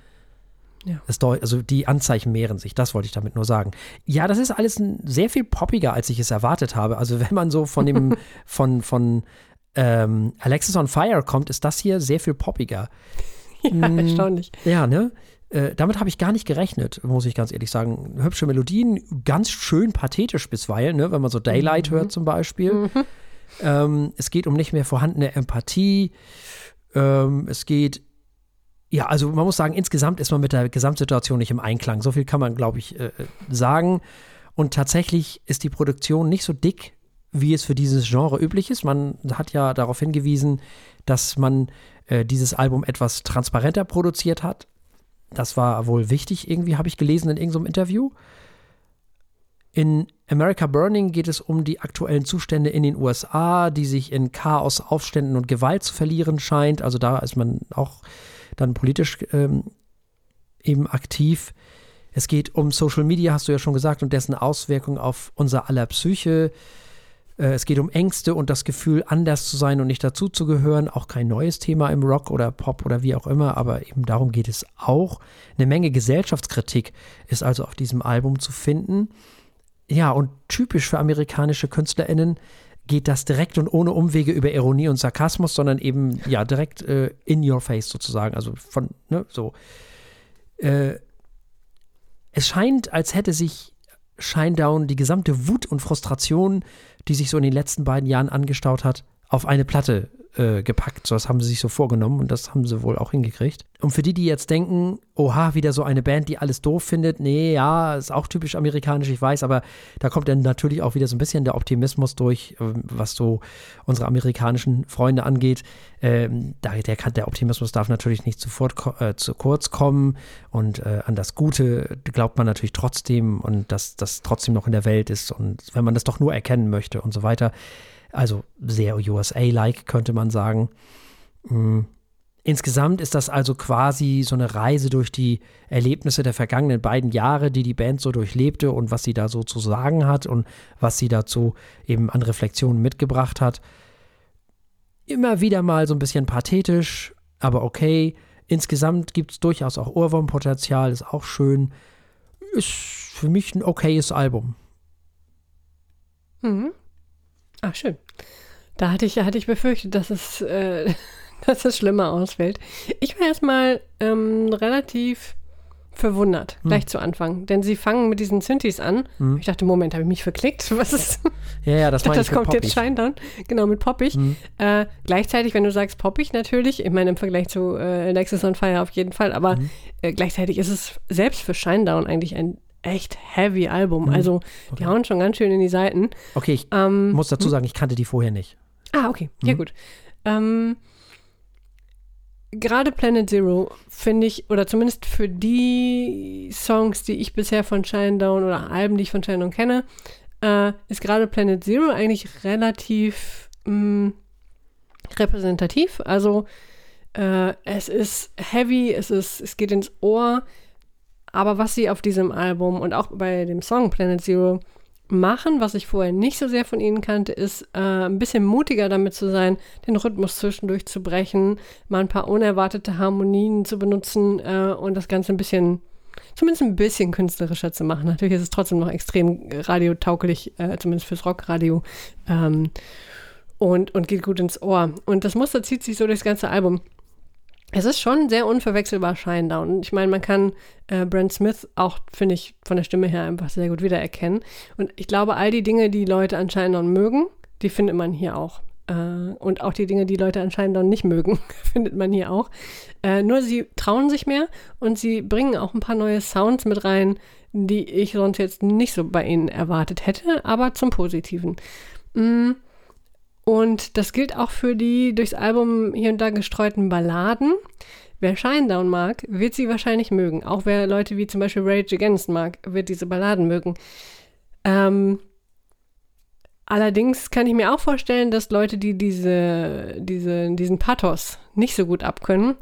Ja. also die Anzeichen mehren sich, das wollte ich damit nur sagen. Ja, das ist alles sehr viel poppiger, als ich es erwartet habe. Also wenn man so von dem, von, von ähm, Alexis on Fire kommt, ist das hier sehr viel poppiger. Ja, hm, erstaunlich. Ja, ne? Äh, damit habe ich gar nicht gerechnet, muss ich ganz ehrlich sagen. Hübsche Melodien, ganz schön pathetisch bisweilen, ne? wenn man so Daylight mhm. hört zum Beispiel. Mhm. Ähm, es geht um nicht mehr vorhandene Empathie. Ähm, es geht, ja, also man muss sagen, insgesamt ist man mit der Gesamtsituation nicht im Einklang. So viel kann man, glaube ich, äh, sagen. Und tatsächlich ist die Produktion nicht so dick, wie es für dieses Genre üblich ist. Man hat ja darauf hingewiesen, dass man äh, dieses Album etwas transparenter produziert hat. Das war wohl wichtig, irgendwie habe ich gelesen in irgendeinem Interview. In America Burning geht es um die aktuellen Zustände in den USA, die sich in Chaos, Aufständen und Gewalt zu verlieren scheint. Also da ist man auch dann politisch ähm, eben aktiv. Es geht um Social Media, hast du ja schon gesagt, und dessen Auswirkungen auf unser aller Psyche. Äh, es geht um Ängste und das Gefühl, anders zu sein und nicht dazuzugehören. Auch kein neues Thema im Rock oder Pop oder wie auch immer, aber eben darum geht es auch. Eine Menge Gesellschaftskritik ist also auf diesem Album zu finden. Ja, und typisch für amerikanische KünstlerInnen geht das direkt und ohne Umwege über Ironie und Sarkasmus, sondern eben ja direkt äh, in your face sozusagen. Also von, ne, so. Äh, es scheint, als hätte sich Shinedown die gesamte Wut und Frustration die sich so in den letzten beiden Jahren angestaut hat, auf eine Platte äh, gepackt. So, das haben sie sich so vorgenommen und das haben sie wohl auch hingekriegt. Und für die, die jetzt denken, oha, wieder so eine Band, die alles doof findet, nee, ja, ist auch typisch amerikanisch, ich weiß, aber da kommt dann natürlich auch wieder so ein bisschen der Optimismus durch, äh, was so unsere amerikanischen Freunde angeht. Ähm, da, der, der Optimismus darf natürlich nicht sofort äh, zu kurz kommen und äh, an das Gute glaubt man natürlich trotzdem und dass das trotzdem noch in der Welt ist und wenn man das doch nur erkennen möchte und so weiter. Also sehr USA-like, könnte man sagen. Mhm. Insgesamt ist das also quasi so eine Reise durch die Erlebnisse der vergangenen beiden Jahre, die die Band so durchlebte und was sie da so zu sagen hat und was sie dazu eben an Reflexionen mitgebracht hat. Immer wieder mal so ein bisschen pathetisch, aber okay. Insgesamt gibt es durchaus auch Ohrwurmpotenzial, ist auch schön. Ist für mich ein okayes Album. Mhm. Ach, schön. Da hatte ich, hatte ich befürchtet, dass es, äh, dass es schlimmer ausfällt. Ich war erstmal ähm, relativ verwundert, hm. gleich zu Anfang. Denn sie fangen mit diesen Synthes an. Hm. Ich dachte, Moment, habe ich mich verklickt? Was ist. Ja, ja, das, dachte, das kommt jetzt Shinedown. Genau, mit poppig. Hm. Äh, gleichzeitig, wenn du sagst poppig, natürlich, ich meine im Vergleich zu äh, Alexis on Fire auf jeden Fall, aber hm. äh, gleichzeitig ist es selbst für Shinedown eigentlich ein echt heavy Album. Mhm. Also okay. die hauen schon ganz schön in die Seiten. Okay, ich ähm, muss dazu hm? sagen, ich kannte die vorher nicht. Ah, okay. Ja, mhm. gut. Ähm, Gerade Planet Zero finde ich, oder zumindest für die Songs, die ich bisher von Shinedown oder Alben, die ich von Shinedown kenne, äh, ist gerade Planet Zero eigentlich relativ mh, hm, repräsentativ. Also äh, es ist heavy, es, ist, es geht ins Ohr, aber was sie auf diesem Album und auch bei dem Song Planet Zero machen, was ich vorher nicht so sehr von ihnen kannte, ist äh, ein bisschen mutiger damit zu sein, den Rhythmus zwischendurch zu brechen, mal ein paar unerwartete Harmonien zu benutzen äh, und das Ganze ein bisschen, zumindest ein bisschen künstlerischer zu machen. Natürlich ist es trotzdem noch extrem radiotauglich, äh, zumindest fürs Rockradio. Ähm, und, und geht gut ins Ohr. Und das Muster zieht sich so durchs ganze Album. Es ist schon sehr unverwechselbar Shinedown. Ich meine, man kann äh, Brent Smith auch, finde ich, von der Stimme her einfach sehr gut wiedererkennen. Und ich glaube, all die Dinge, die Leute an Shinedown mögen, die findet man hier auch. Äh, und auch die Dinge, die Leute an Shinedown nicht mögen, findet man hier auch. Äh, nur sie trauen sich mehr und sie bringen auch ein paar neue Sounds mit rein, die ich sonst jetzt nicht so bei ihnen erwartet hätte, aber zum Positiven. Mm. Und das gilt auch für die durchs Album hier und da gestreuten Balladen. Wer Shinedown mag, wird sie wahrscheinlich mögen. Auch wer Leute wie zum Beispiel Rage Against mag, wird diese Balladen mögen. Ähm, allerdings kann ich mir auch vorstellen, dass Leute, die diese, diese, diesen Pathos nicht so gut abkönnen,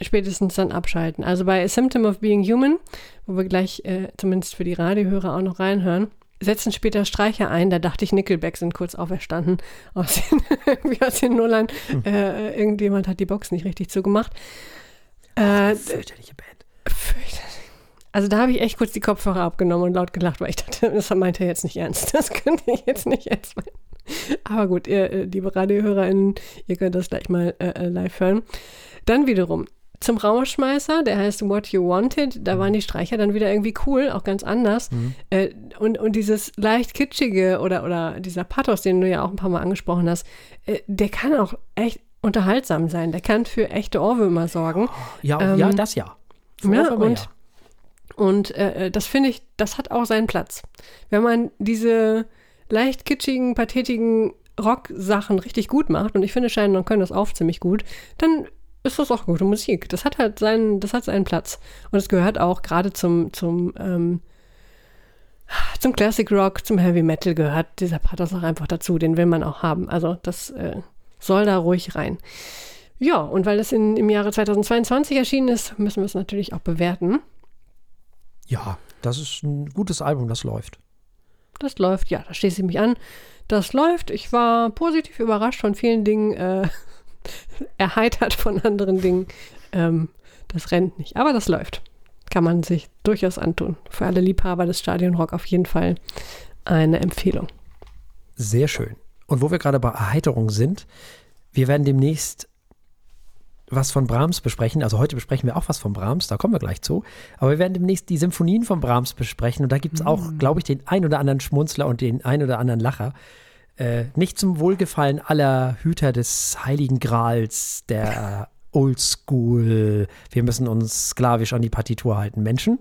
spätestens dann abschalten. Also bei A Symptom of Being Human, wo wir gleich äh, zumindest für die Radiohörer auch noch reinhören, setzen später Streicher ein. Da dachte ich, Nickelback sind kurz auferstanden aus den, irgendwie aus den Nullern. Hm. Äh, irgendjemand hat die Box nicht richtig zugemacht. Äh, fürchterliche Band. Fürchterlich. Also da habe ich echt kurz die Kopfhörer abgenommen und laut gelacht, weil ich dachte, das meint er jetzt nicht ernst. Das könnte ich jetzt nicht ernst meinen. Aber gut, ihr, äh, liebe RadiohörerInnen, ihr könnt das gleich mal äh, äh live hören. Dann wiederum, zum Rauschmeißer, der heißt What You Wanted. Da waren die Streicher dann wieder irgendwie cool, auch ganz anders. Mhm. Äh, und, und dieses leicht kitschige oder, oder dieser Pathos, den du ja auch ein paar Mal angesprochen hast, äh, der kann auch echt unterhaltsam sein. Der kann für echte Ohrwürmer sorgen. Ja, ähm, ja das ja. ja und ja. und äh, äh, das finde ich, das hat auch seinen Platz. Wenn man diese leicht kitschigen, pathetischen Rock-Sachen richtig gut macht, und ich finde, Scheinen und können das auch ziemlich gut, dann ist das auch gute Musik. Das hat halt seinen, das hat seinen Platz. Und es gehört auch gerade zum, zum, ähm, zum Classic Rock, zum Heavy Metal gehört dieser Pathos auch einfach dazu. Den will man auch haben. Also das äh, soll da ruhig rein. Ja, und weil es in, im Jahre 2022 erschienen ist, müssen wir es natürlich auch bewerten. Ja, das ist ein gutes Album, das läuft. Das läuft, ja, da schließe ich mich an. Das läuft. Ich war positiv überrascht von vielen Dingen. Äh, erheitert von anderen Dingen. Ähm, das rennt nicht, aber das läuft. Kann man sich durchaus antun. Für alle Liebhaber des Stadionrock auf jeden Fall eine Empfehlung. Sehr schön. Und wo wir gerade bei Erheiterung sind, wir werden demnächst was von Brahms besprechen. Also heute besprechen wir auch was von Brahms, da kommen wir gleich zu. Aber wir werden demnächst die Symphonien von Brahms besprechen. Und da gibt es auch, mm. glaube ich, den ein oder anderen Schmunzler und den ein oder anderen Lacher. Äh, nicht zum Wohlgefallen aller Hüter des Heiligen Grals, der Oldschool, wir müssen uns sklavisch an die Partitur halten, Menschen.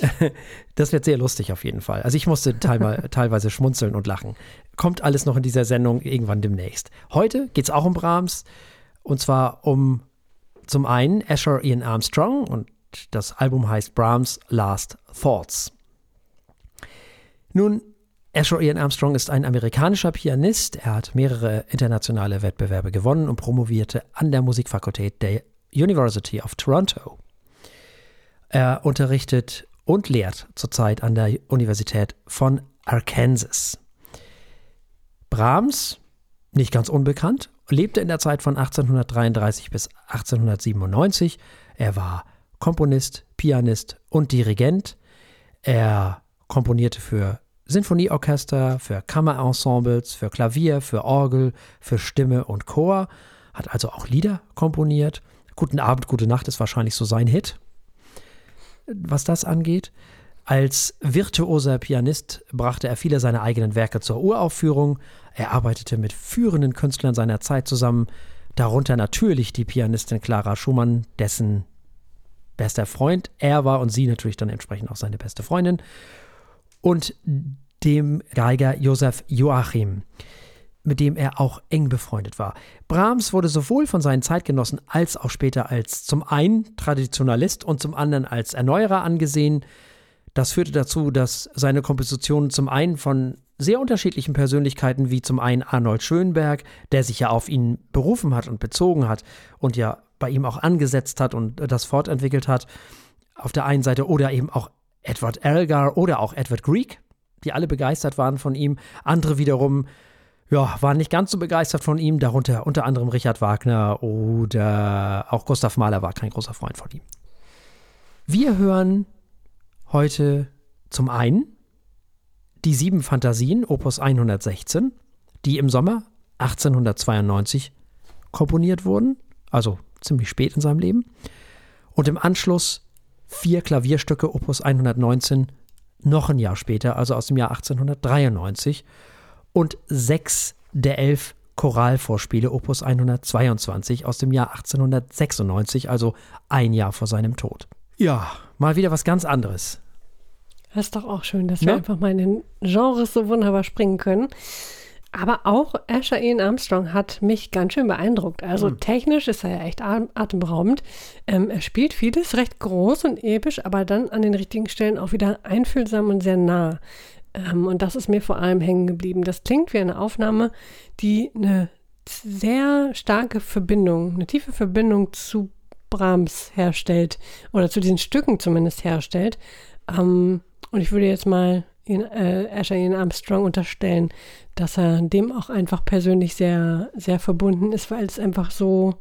Das wird sehr lustig auf jeden Fall. Also ich musste teilweise schmunzeln und lachen. Kommt alles noch in dieser Sendung irgendwann demnächst. Heute geht es auch um Brahms. Und zwar um zum einen Asher Ian Armstrong und das Album heißt Brahms Last Thoughts. Nun, Asher Ian Armstrong ist ein amerikanischer Pianist. Er hat mehrere internationale Wettbewerbe gewonnen und promovierte an der Musikfakultät der University of Toronto. Er unterrichtet und lehrt zurzeit an der Universität von Arkansas. Brahms, nicht ganz unbekannt, lebte in der Zeit von 1833 bis 1897. Er war Komponist, Pianist und Dirigent. Er komponierte für Sinfonieorchester, für Kammerensembles, für Klavier, für Orgel, für Stimme und Chor, hat also auch Lieder komponiert. Guten Abend, gute Nacht ist wahrscheinlich so sein Hit, was das angeht. Als virtuoser Pianist brachte er viele seiner eigenen Werke zur Uraufführung. Er arbeitete mit führenden Künstlern seiner Zeit zusammen, darunter natürlich die Pianistin Clara Schumann, dessen bester Freund er war und sie natürlich dann entsprechend auch seine beste Freundin und dem Geiger Josef Joachim, mit dem er auch eng befreundet war. Brahms wurde sowohl von seinen Zeitgenossen als auch später als zum einen Traditionalist und zum anderen als Erneuerer angesehen. Das führte dazu, dass seine Kompositionen zum einen von sehr unterschiedlichen Persönlichkeiten, wie zum einen Arnold Schönberg, der sich ja auf ihn berufen hat und bezogen hat und ja bei ihm auch angesetzt hat und das fortentwickelt hat, auf der einen Seite, oder eben auch Edward Elgar oder auch Edward Greek, die alle begeistert waren von ihm. Andere wiederum ja, waren nicht ganz so begeistert von ihm, darunter unter anderem Richard Wagner oder auch Gustav Mahler war kein großer Freund von ihm. Wir hören heute zum einen die sieben Fantasien, Opus 116, die im Sommer 1892 komponiert wurden, also ziemlich spät in seinem Leben. Und im Anschluss vier Klavierstücke Opus 119 noch ein Jahr später, also aus dem Jahr 1893 und sechs der elf Choralvorspiele Opus 122 aus dem Jahr 1896, also ein Jahr vor seinem Tod. Ja, mal wieder was ganz anderes. Das ist doch auch schön, dass wir ja? einfach mal in den Genres so wunderbar springen können. Aber auch Asher Ian Armstrong hat mich ganz schön beeindruckt. Also mhm. technisch ist er ja echt atemberaubend. Ähm, er spielt vieles recht groß und episch, aber dann an den richtigen Stellen auch wieder einfühlsam und sehr nah. Ähm, und das ist mir vor allem hängen geblieben. Das klingt wie eine Aufnahme, die eine sehr starke Verbindung, eine tiefe Verbindung zu Brahms herstellt oder zu diesen Stücken zumindest herstellt. Ähm, und ich würde jetzt mal in, äh, Asher Ian Armstrong unterstellen, dass er dem auch einfach persönlich sehr, sehr verbunden ist, weil es einfach so,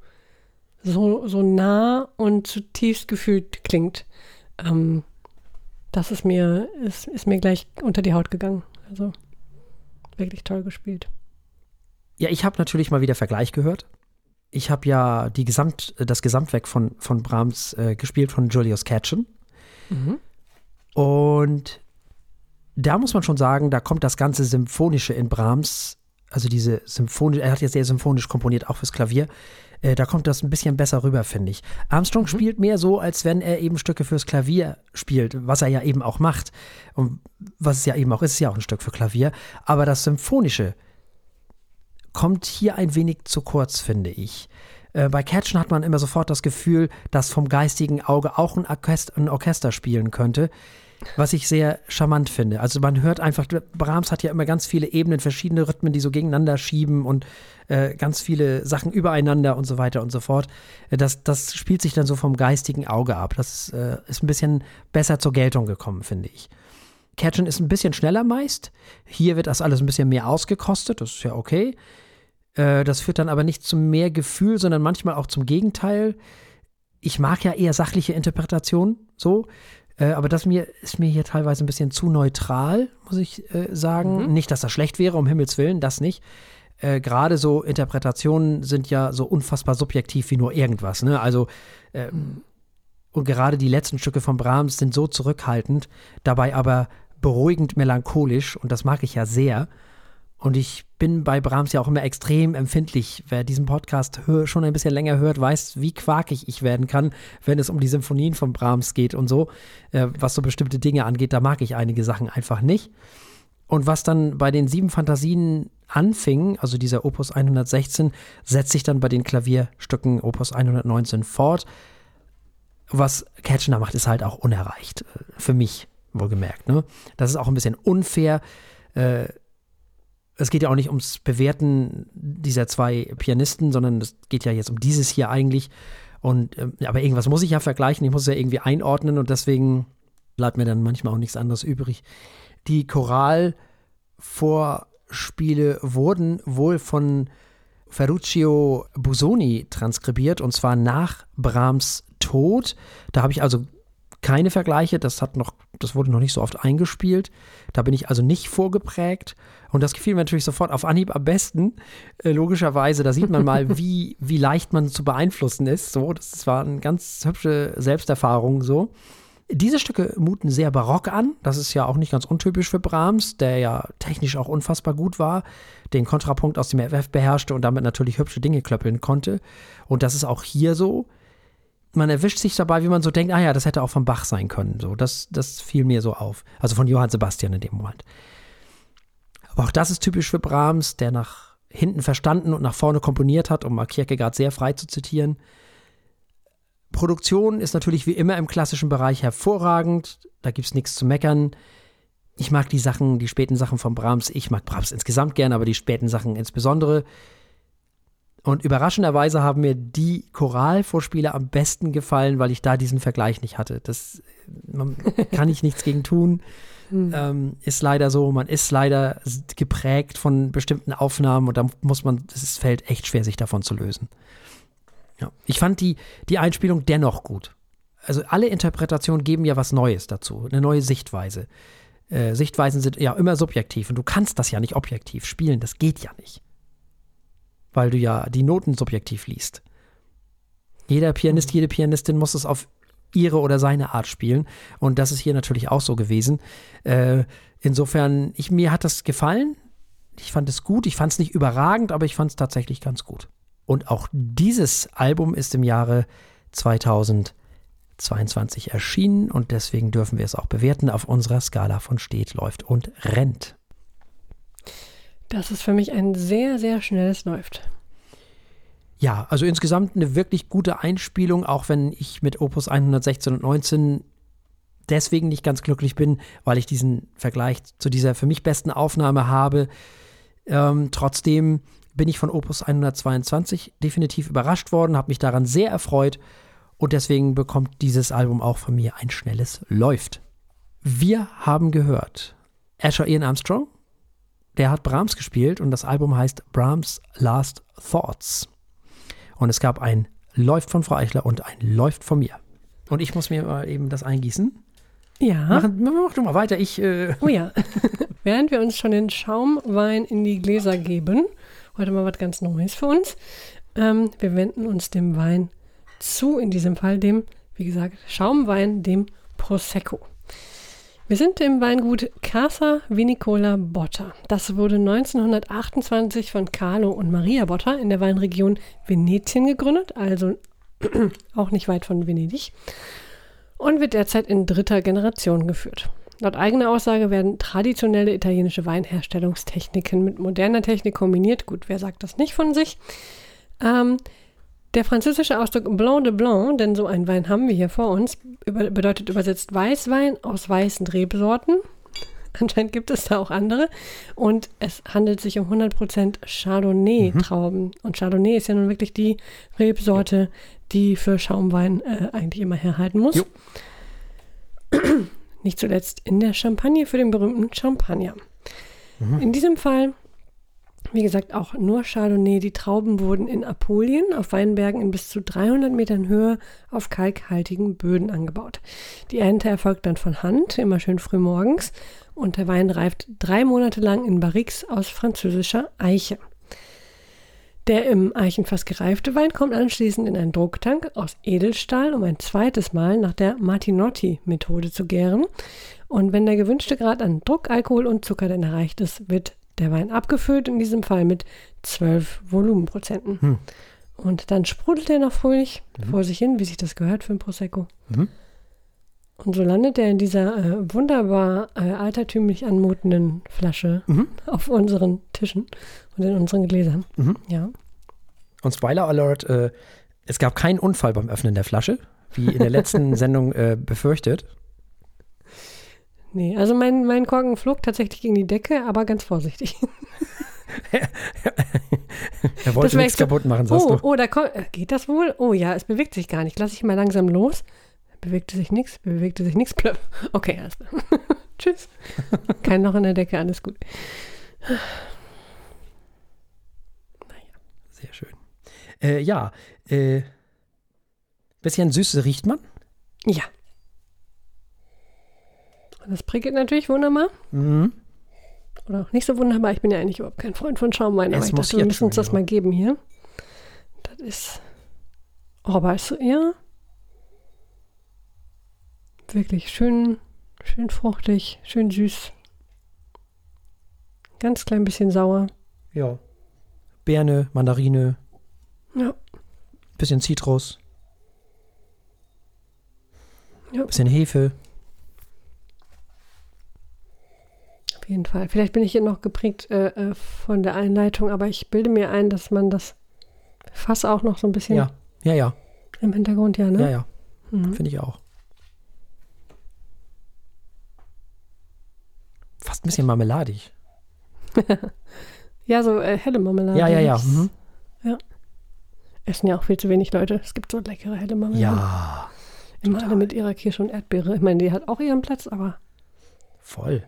so, so nah und zutiefst gefühlt klingt. Ähm, das ist mir, ist, ist mir gleich unter die Haut gegangen. Also wirklich toll gespielt. Ja, ich habe natürlich mal wieder Vergleich gehört. Ich habe ja die Gesamt, das Gesamtwerk von, von Brahms äh, gespielt von Julius Katchen. Mhm. Und da muss man schon sagen, da kommt das ganze Symphonische in Brahms, also diese Symphonie, er hat ja sehr symphonisch komponiert, auch fürs Klavier, äh, da kommt das ein bisschen besser rüber, finde ich. Armstrong mhm. spielt mehr so, als wenn er eben Stücke fürs Klavier spielt, was er ja eben auch macht. Und was es ja eben auch ist, ist ja auch ein Stück für Klavier. Aber das Symphonische kommt hier ein wenig zu kurz, finde ich. Äh, bei Catchen hat man immer sofort das Gefühl, dass vom geistigen Auge auch ein Orchester, ein Orchester spielen könnte was ich sehr charmant finde. Also man hört einfach, Brahms hat ja immer ganz viele Ebenen, verschiedene Rhythmen, die so gegeneinander schieben und äh, ganz viele Sachen übereinander und so weiter und so fort. Äh, das, das spielt sich dann so vom geistigen Auge ab. Das äh, ist ein bisschen besser zur Geltung gekommen, finde ich. Catchen ist ein bisschen schneller meist. Hier wird das alles ein bisschen mehr ausgekostet, das ist ja okay. Äh, das führt dann aber nicht zum mehr Gefühl, sondern manchmal auch zum Gegenteil. Ich mag ja eher sachliche Interpretationen, so. Äh, aber das mir, ist mir hier teilweise ein bisschen zu neutral, muss ich äh, sagen. Mhm. Nicht, dass das schlecht wäre, um Himmels Willen, das nicht. Äh, Gerade so Interpretationen sind ja so unfassbar subjektiv wie nur irgendwas. Ne? Also, mhm. und gerade die letzten Stücke von Brahms sind so zurückhaltend, dabei aber beruhigend melancholisch, und das mag ich ja sehr. Und ich bin bei Brahms ja auch immer extrem empfindlich. Wer diesen Podcast schon ein bisschen länger hört, weiß, wie quakig ich werden kann, wenn es um die Symphonien von Brahms geht und so. Äh, was so bestimmte Dinge angeht, da mag ich einige Sachen einfach nicht. Und was dann bei den sieben Fantasien anfing, also dieser Opus 116, setzt sich dann bei den Klavierstücken Opus 119 fort. Was Ketchner macht, ist halt auch unerreicht. Äh, für mich, wohlgemerkt. Ne? Das ist auch ein bisschen unfair. Äh, es geht ja auch nicht ums Bewerten dieser zwei Pianisten, sondern es geht ja jetzt um dieses hier eigentlich. Und äh, aber irgendwas muss ich ja vergleichen, ich muss es ja irgendwie einordnen und deswegen bleibt mir dann manchmal auch nichts anderes übrig. Die Choralvorspiele wurden wohl von Ferruccio Busoni transkribiert und zwar nach Brahms Tod. Da habe ich also keine Vergleiche, das hat noch, das wurde noch nicht so oft eingespielt. Da bin ich also nicht vorgeprägt. Und das gefiel mir natürlich sofort auf Anhieb am besten. Äh, logischerweise, da sieht man mal, wie, wie leicht man zu beeinflussen ist. So, das war eine ganz hübsche Selbsterfahrung so. Diese Stücke muten sehr barock an. Das ist ja auch nicht ganz untypisch für Brahms, der ja technisch auch unfassbar gut war, den Kontrapunkt aus dem FF beherrschte und damit natürlich hübsche Dinge klöppeln konnte. Und das ist auch hier so. Man erwischt sich dabei, wie man so denkt, ah ja, das hätte auch von Bach sein können. So, das, das fiel mir so auf. Also von Johann Sebastian in dem Moment. Aber auch das ist typisch für Brahms, der nach hinten verstanden und nach vorne komponiert hat, um Kierkegaard sehr frei zu zitieren. Produktion ist natürlich wie immer im klassischen Bereich hervorragend. Da gibt es nichts zu meckern. Ich mag die Sachen, die späten Sachen von Brahms. Ich mag Brahms insgesamt gern, aber die späten Sachen insbesondere. Und überraschenderweise haben mir die Choralvorspiele am besten gefallen, weil ich da diesen Vergleich nicht hatte. Das man, kann ich nichts gegen tun. Hm. Ähm, ist leider so. Man ist leider geprägt von bestimmten Aufnahmen und da muss man, es fällt echt schwer, sich davon zu lösen. Ja. Ich fand die, die Einspielung dennoch gut. Also alle Interpretationen geben ja was Neues dazu, eine neue Sichtweise. Äh, Sichtweisen sind ja immer subjektiv und du kannst das ja nicht objektiv spielen, das geht ja nicht. Weil du ja die Noten subjektiv liest. Jeder Pianist, hm. jede Pianistin muss es auf ihre oder seine Art spielen. Und das ist hier natürlich auch so gewesen. Äh, insofern, ich, mir hat das gefallen. Ich fand es gut. Ich fand es nicht überragend, aber ich fand es tatsächlich ganz gut. Und auch dieses Album ist im Jahre 2022 erschienen und deswegen dürfen wir es auch bewerten auf unserer Skala von steht, läuft und rennt. Das ist für mich ein sehr, sehr schnelles Läuft. Ja, also insgesamt eine wirklich gute Einspielung, auch wenn ich mit Opus 116 und 19 deswegen nicht ganz glücklich bin, weil ich diesen Vergleich zu dieser für mich besten Aufnahme habe. Ähm, trotzdem bin ich von Opus 122 definitiv überrascht worden, habe mich daran sehr erfreut und deswegen bekommt dieses Album auch von mir ein schnelles Läuft. Wir haben gehört, Asher Ian Armstrong, der hat Brahms gespielt und das Album heißt Brahms Last Thoughts. Und es gab ein Läuft von Frau Eichler und ein Läuft von mir. Und ich muss mir mal eben das eingießen. Ja. Mach, mach du mal weiter. Ich, äh oh ja. Während wir uns schon den Schaumwein in die Gläser geben, heute mal was ganz Neues für uns. Ähm, wir wenden uns dem Wein zu, in diesem Fall dem, wie gesagt, Schaumwein, dem Prosecco. Wir sind im Weingut Casa Vinicola Botta. Das wurde 1928 von Carlo und Maria Botta in der Weinregion Venetien gegründet, also auch nicht weit von Venedig, und wird derzeit in dritter Generation geführt. Laut eigener Aussage werden traditionelle italienische Weinherstellungstechniken mit moderner Technik kombiniert. Gut, wer sagt das nicht von sich? Ähm, der französische Ausdruck Blanc de Blanc, denn so einen Wein haben wir hier vor uns, über, bedeutet übersetzt Weißwein aus weißen Rebsorten. Anscheinend gibt es da auch andere. Und es handelt sich um 100% Chardonnay-Trauben. Mhm. Und Chardonnay ist ja nun wirklich die Rebsorte, die für Schaumwein äh, eigentlich immer herhalten muss. Jo. Nicht zuletzt in der Champagne für den berühmten Champagner. Mhm. In diesem Fall wie gesagt, auch nur Chardonnay. Die Trauben wurden in Apulien auf Weinbergen in bis zu 300 Metern Höhe auf kalkhaltigen Böden angebaut. Die Ernte erfolgt dann von Hand, immer schön früh morgens. Und der Wein reift drei Monate lang in Barriques aus französischer Eiche. Der im Eichenfass gereifte Wein kommt anschließend in einen Drucktank aus Edelstahl, um ein zweites Mal nach der Martinotti-Methode zu gären. Und wenn der gewünschte Grad an Druck, Alkohol und Zucker dann erreicht ist, wird der Wein abgefüllt, in diesem Fall mit 12 Volumenprozenten. Hm. Und dann sprudelt er noch fröhlich mhm. vor sich hin, wie sich das gehört für ein Prosecco. Mhm. Und so landet er in dieser äh, wunderbar äh, altertümlich anmutenden Flasche mhm. auf unseren Tischen und in unseren Gläsern. Mhm. Ja. Und Spoiler Alert, äh, es gab keinen Unfall beim Öffnen der Flasche, wie in der letzten Sendung äh, befürchtet. Nee, also mein, mein Korken flog tatsächlich gegen die Decke, aber ganz vorsichtig. er wollte nichts so, kaputt machen, sagst oh, du. Oh, da kommt, geht das wohl? Oh ja, es bewegt sich gar nicht. Lass ich mal langsam los. Bewegte sich nichts, bewegte sich nichts. Okay, alles Tschüss. Kein Loch in der Decke, alles gut. Naja. Sehr schön. Äh, ja, äh, bisschen süß riecht man. Ja. Das prickelt natürlich wunderbar. Mhm. Oder auch nicht so wunderbar. Ich bin ja eigentlich überhaupt kein Freund von Schaumwein, aber ich dachte, wir müssen uns das mal geben hier. Das ist. Oh, weißt du, ja. Wirklich schön, schön fruchtig, schön süß. Ganz klein bisschen sauer. Ja. Birne, Mandarine. Ja. Bisschen Zitrus. Ja. Bisschen Hefe. Auf jeden Fall. Vielleicht bin ich hier noch geprägt äh, äh, von der Einleitung, aber ich bilde mir ein, dass man das Fass auch noch so ein bisschen. Ja, ja, ja. Im Hintergrund, ja, ne? Ja, ja. Mhm. Finde ich auch. Fast ein bisschen marmeladig. ja, so äh, helle Marmelade. Ja, ja, ja. Mhm. Ja. Essen ja auch viel zu wenig Leute. Es gibt so leckere helle Marmelade. Ja. Immer alle mit ihrer Kirsche und Erdbeere. Ich meine, die hat auch ihren Platz, aber. Voll.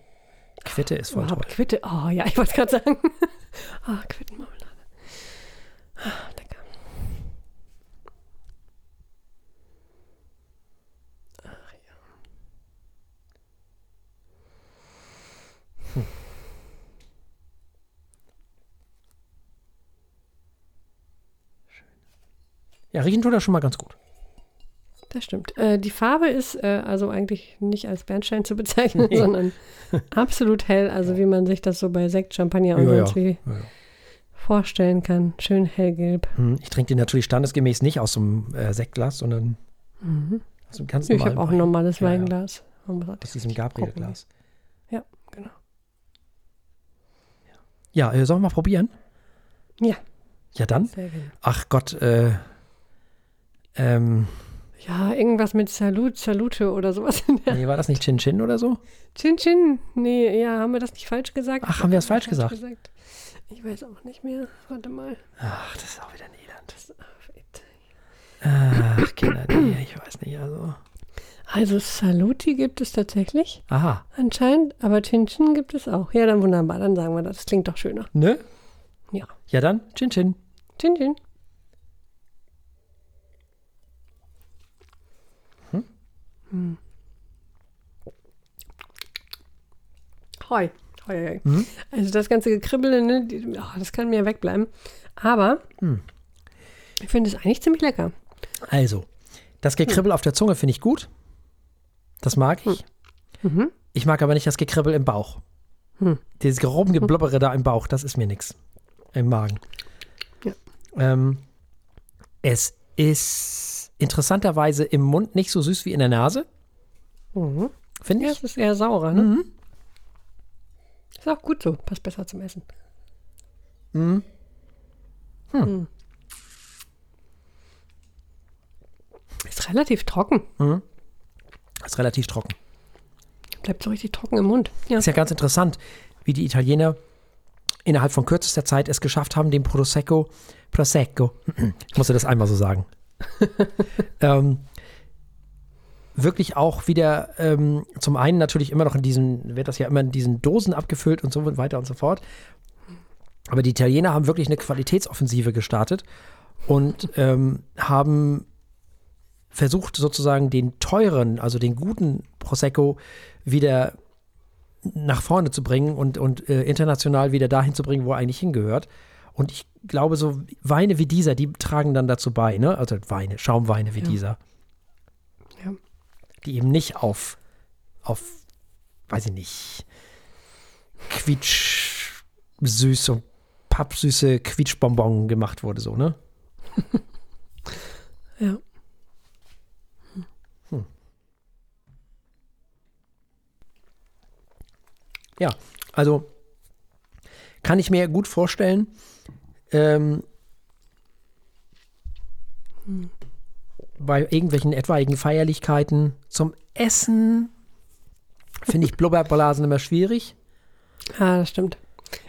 Quitte ist voll oh, toll. Quitte, oh ja, ich wollte gerade sagen. Ah, oh, Quittenmarmelade. Ah, lecker. Ach ja. Hm. Schön. Ja, riechen tut das schon mal ganz gut. Das stimmt. Äh, die Farbe ist äh, also eigentlich nicht als Bernstein zu bezeichnen, nee. sondern absolut hell, also wie man sich das so bei Sekt, Champagner und ja, sonst ja. wie ja, vorstellen kann. Schön hellgelb. Hm, ich trinke den natürlich standesgemäß nicht aus dem äh, Sektglas, sondern mhm. aus dem ganz normalen. Ich habe auch ein normales Weinglas. Aus diesem Gabriel-Glas. Ja, genau. Ja, äh, sollen wir mal probieren? Ja. Ja, dann. Ach Gott, äh, ähm, ja, irgendwas mit Salut, Salute oder sowas. Nee, war das nicht Chin Chin oder so? Chin Chin. Nee, ja, haben wir das nicht falsch gesagt? Ach, haben wir das falsch, gesagt? gesagt? Ich weiß auch nicht mehr. Warte mal. Ach, das ist auch wieder Niederland. Ach, Kinder, nee, ich weiß nicht, also. Also Saluti gibt es tatsächlich. Aha. Anscheinend, aber Chin Chin gibt es auch. Ja, dann wunderbar, dann sagen wir das. Das klingt doch schöner. Ne? Ja. Ja, dann Chin Chin. Chin Chin. Hm. Hoi. Hoi, hoi. Mhm. Also das ganze Gekribbel, ne, die, oh, das kann mir wegbleiben. Aber mhm. ich finde es eigentlich ziemlich lecker. Also, das Gekribbel mhm. auf der Zunge finde ich gut. Das mag ich. Hm. Mhm. Ich mag aber nicht das Gekribbel im Bauch. Hm. Dieses Rumgeblubbere da im Bauch, das ist mir nichts. Im Magen. Ja. Ähm, es ist interessanterweise im Mund nicht so süß wie in der Nase. Mhm. Finde ich. Ja, es ist eher saurer, ne? Mhm. Ist auch gut so. Passt besser zum Essen. Mhm. Hm. Mhm. Ist relativ trocken. Mhm. Ist relativ trocken. Bleibt so richtig trocken im Mund. Ja. Ist ja ganz interessant, wie die Italiener innerhalb von kürzester Zeit es geschafft haben, den Prosecco, Prosecco, ich musste das einmal so sagen, ähm, wirklich auch wieder ähm, zum einen natürlich immer noch in diesen, wird das ja immer in diesen Dosen abgefüllt und so weiter und so fort. Aber die Italiener haben wirklich eine Qualitätsoffensive gestartet und ähm, haben versucht sozusagen den teuren, also den guten Prosecco wieder nach vorne zu bringen und, und äh, international wieder dahin zu bringen, wo er eigentlich hingehört. Und ich glaube, so Weine wie dieser, die tragen dann dazu bei, ne? Also Weine, Schaumweine wie ja. dieser. Ja. Die eben nicht auf, auf, weiß ich nicht, Quietsch, süß und pappsüße Quietschbonbon gemacht wurde, so, ne? ja. Hm. Ja, also kann ich mir gut vorstellen, ähm, hm. bei irgendwelchen etwaigen Feierlichkeiten zum Essen finde ich Blubberblasen immer schwierig. Ah, das stimmt.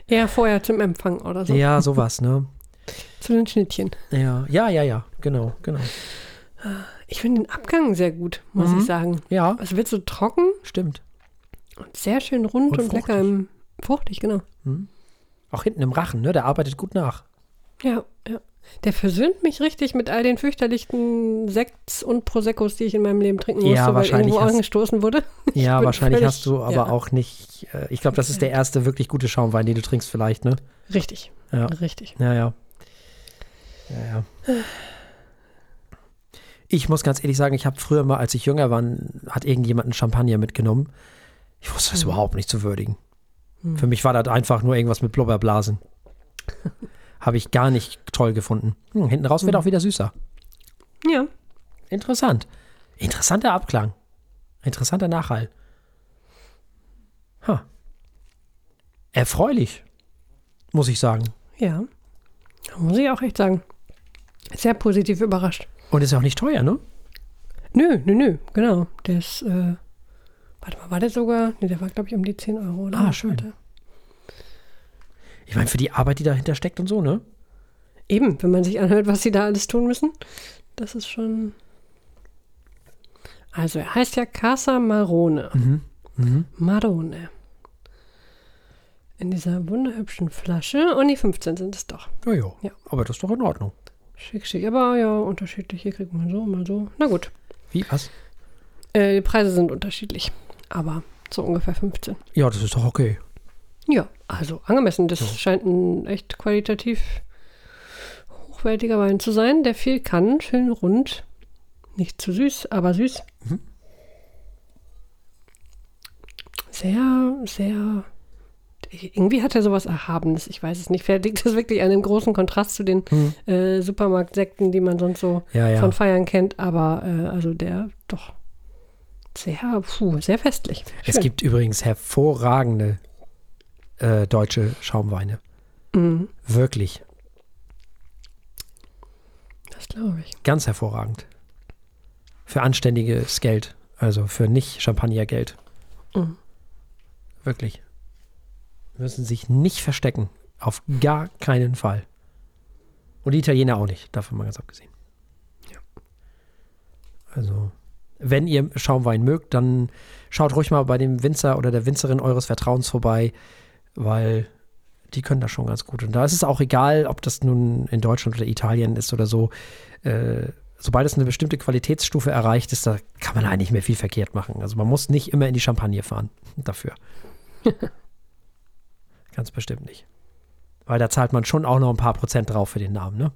Eher vorher zum Empfang oder so. Ja, sowas, ne? Zu den Schnittchen. Ja, ja, ja, ja, genau, genau. Ich finde den Abgang sehr gut, muss mhm. ich sagen. Ja. Es wird so trocken. Stimmt. Und sehr schön rund und, und lecker im fruchtig, genau. Mhm. Auch hinten im Rachen, ne? Der arbeitet gut nach. Ja, ja. Der versöhnt mich richtig mit all den fürchterlichen Sekts und Proseccos, die ich in meinem Leben trinken musste, ja, weil irgendwo hast, angestoßen wurde. Ja, wahrscheinlich völlig, hast du aber ja. auch nicht. Äh, ich glaube, das ist der erste wirklich gute Schaumwein, den du trinkst, vielleicht, ne? Richtig. Ja. Richtig. Ja, ja. Ja, ja. Ich muss ganz ehrlich sagen, ich habe früher mal, als ich jünger war, hat irgendjemand einen Champagner mitgenommen. Ich wusste das mhm. überhaupt nicht zu würdigen. Mhm. Für mich war das einfach nur irgendwas mit Blubberblasen. Habe ich gar nicht toll gefunden. Hm, hinten raus wird mhm. auch wieder süßer. Ja. Interessant. Interessanter Abklang. Interessanter Nachhall. Ha. Erfreulich, muss ich sagen. Ja. Muss ich auch echt sagen. Sehr positiv überrascht. Und ist auch nicht teuer, ne? Nö, nö, nö, genau. Der ist, äh, warte mal, war der sogar? Ne, der war, glaube ich, um die 10 Euro, oder? Ah, schön. Warte. Ich meine, für die Arbeit, die dahinter steckt und so, ne? Eben, wenn man sich anhört, was sie da alles tun müssen. Das ist schon. Also, er heißt ja Casa Marone. Mhm. Mhm. Marone. In dieser wunderhübschen Flasche. Und die 15 sind es doch. Ja, ja. ja. Aber das ist doch in Ordnung. Schick, schick. Aber ja, unterschiedlich. Hier kriegt man so, mal so. Na gut. Wie, was? Äh, die Preise sind unterschiedlich. Aber so ungefähr 15. Ja, das ist doch okay. Ja, also angemessen. Das ja. scheint ein echt qualitativ hochwertiger Wein zu sein, der viel kann, schön rund. Nicht zu süß, aber süß. Mhm. Sehr, sehr. Irgendwie hat er sowas Erhabenes. Ich weiß es nicht. Vielleicht liegt das wirklich an dem großen Kontrast zu den mhm. äh, Supermarktsekten, die man sonst so ja, ja. von Feiern kennt. Aber äh, also der doch sehr, puh, sehr festlich. Schön. Es gibt übrigens hervorragende äh, deutsche Schaumweine. Mhm. Wirklich. Das glaube ich. Ganz hervorragend. Für anständiges Geld. Also für nicht Champagnergeld. Mhm. Wirklich. Müssen sich nicht verstecken. Auf gar keinen Fall. Und die Italiener auch nicht, davon mal ganz abgesehen. Ja. Also, wenn ihr Schaumwein mögt, dann schaut ruhig mal bei dem Winzer oder der Winzerin eures Vertrauens vorbei weil die können das schon ganz gut. Und da ist es auch egal, ob das nun in Deutschland oder Italien ist oder so. Äh, sobald es eine bestimmte Qualitätsstufe erreicht ist, da kann man eigentlich mehr viel verkehrt machen. Also man muss nicht immer in die Champagne fahren dafür. ganz bestimmt nicht. Weil da zahlt man schon auch noch ein paar Prozent drauf für den Namen, ne?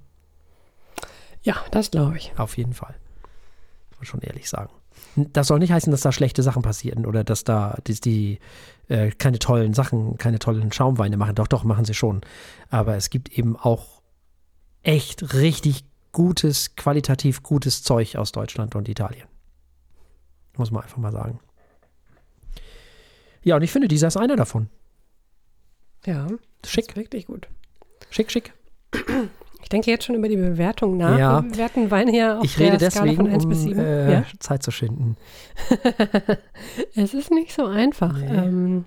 Ja, das glaube ich. Auf jeden Fall. Muss man schon ehrlich sagen. Das soll nicht heißen, dass da schlechte Sachen passieren oder dass da die, die äh, keine tollen Sachen, keine tollen Schaumweine machen. Doch, doch, machen sie schon. Aber es gibt eben auch echt richtig gutes, qualitativ gutes Zeug aus Deutschland und Italien. Muss man einfach mal sagen. Ja, und ich finde, dieser ist einer davon. Ja, schick. wirklich gut. Schick, schick. Ich denke jetzt schon über die Bewertung nach. Ja. Wir bewerten Wein hier auf ich rede der Skala deswegen, von 1 bis 7. Um, äh, ja? Zeit zu schinden. es ist nicht so einfach. Nee. Ähm,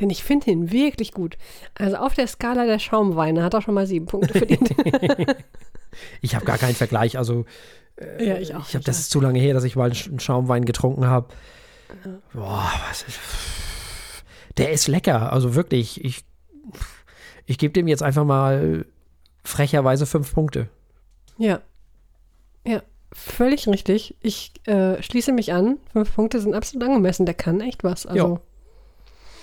denn ich finde ihn wirklich gut. Also auf der Skala der Schaumweine hat er schon mal sieben Punkte verdient. ich habe gar keinen Vergleich. Also äh, ja, ich auch. Ich habe das ist zu lange her, dass ich mal einen Schaumwein getrunken habe. Boah, was ist, der ist lecker. Also wirklich, ich, ich gebe dem jetzt einfach mal frecherweise fünf Punkte. Ja. Ja, völlig richtig. Ich äh, schließe mich an. Fünf Punkte sind absolut angemessen. Der kann echt was. Also. Ja.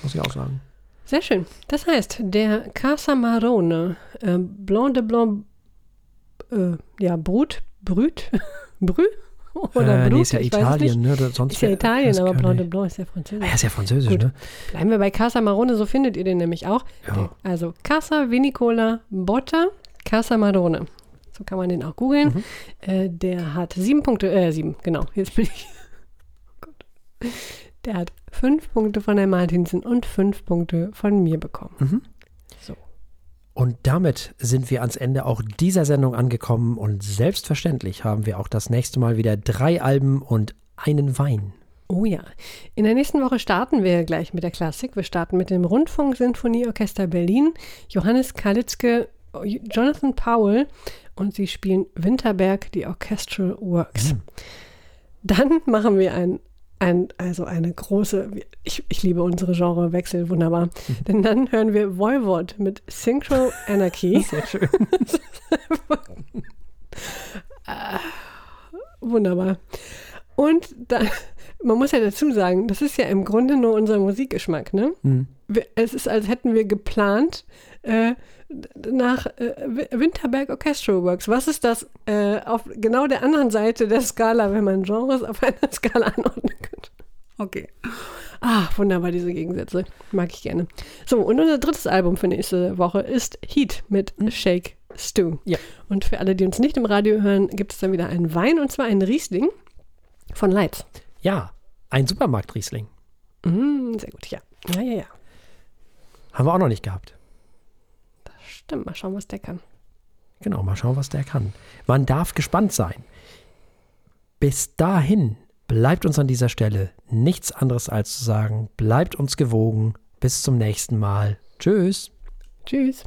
Muss ich auch sagen. Sehr schön. Das heißt, der Casa Marone, äh, Blanc de Blanc, äh, ja, Brut, Brut, Brü, Oder äh, Brut, nee, ist ja ich weiß Italien, ne? Sonst Ist ja Italien, aber Blanc de Blanc ist ja französisch. Ah, Ja, ist ja französisch, Gut. ne? Bleiben wir bei Casa Marone, so findet ihr den nämlich auch. Ja. Also Casa Vinicola Botta Casa Marone. So kann man den auch googeln. Mhm. Äh, der hat sieben Punkte, äh, sieben, genau, jetzt bin ich. Oh Gott. Der hat fünf Punkte von der Martinsen und fünf Punkte von mir bekommen. Mhm. So. Und damit sind wir ans Ende auch dieser Sendung angekommen und selbstverständlich haben wir auch das nächste Mal wieder drei Alben und einen Wein. Oh ja. In der nächsten Woche starten wir gleich mit der Klassik. Wir starten mit dem Rundfunk-Sinfonieorchester Berlin, Johannes Kalitzke, Jonathan Powell und sie spielen Winterberg, die Orchestral Works. Dann machen wir ein, ein, also eine große, ich, ich liebe unsere Genrewechsel, wunderbar. Denn dann hören wir Voivod mit Synchro Anarchy. Sehr schön. Wunderbar. Und dann, man muss ja dazu sagen, das ist ja im Grunde nur unser Musikgeschmack, ne? Mhm. Es ist, als hätten wir geplant äh, nach äh, Wi- Winterberg Orchestral Works. Was ist das äh, auf genau der anderen Seite der Skala, wenn man Genres auf einer Skala anordnen könnte? Okay. Ah, wunderbar, diese Gegensätze. Mag ich gerne. So, und unser drittes Album für nächste Woche ist Heat mit Shake Stew. Ja. Und für alle, die uns nicht im Radio hören, gibt es dann wieder einen Wein und zwar einen Riesling von Leitz. Ja, ein Supermarkt-Riesling. Mm, sehr gut, ja. Ja, ja, ja. Haben wir auch noch nicht gehabt. Stimmt, mal schauen, was der kann. Genau, mal schauen, was der kann. Man darf gespannt sein. Bis dahin bleibt uns an dieser Stelle nichts anderes als zu sagen, bleibt uns gewogen. Bis zum nächsten Mal. Tschüss. Tschüss.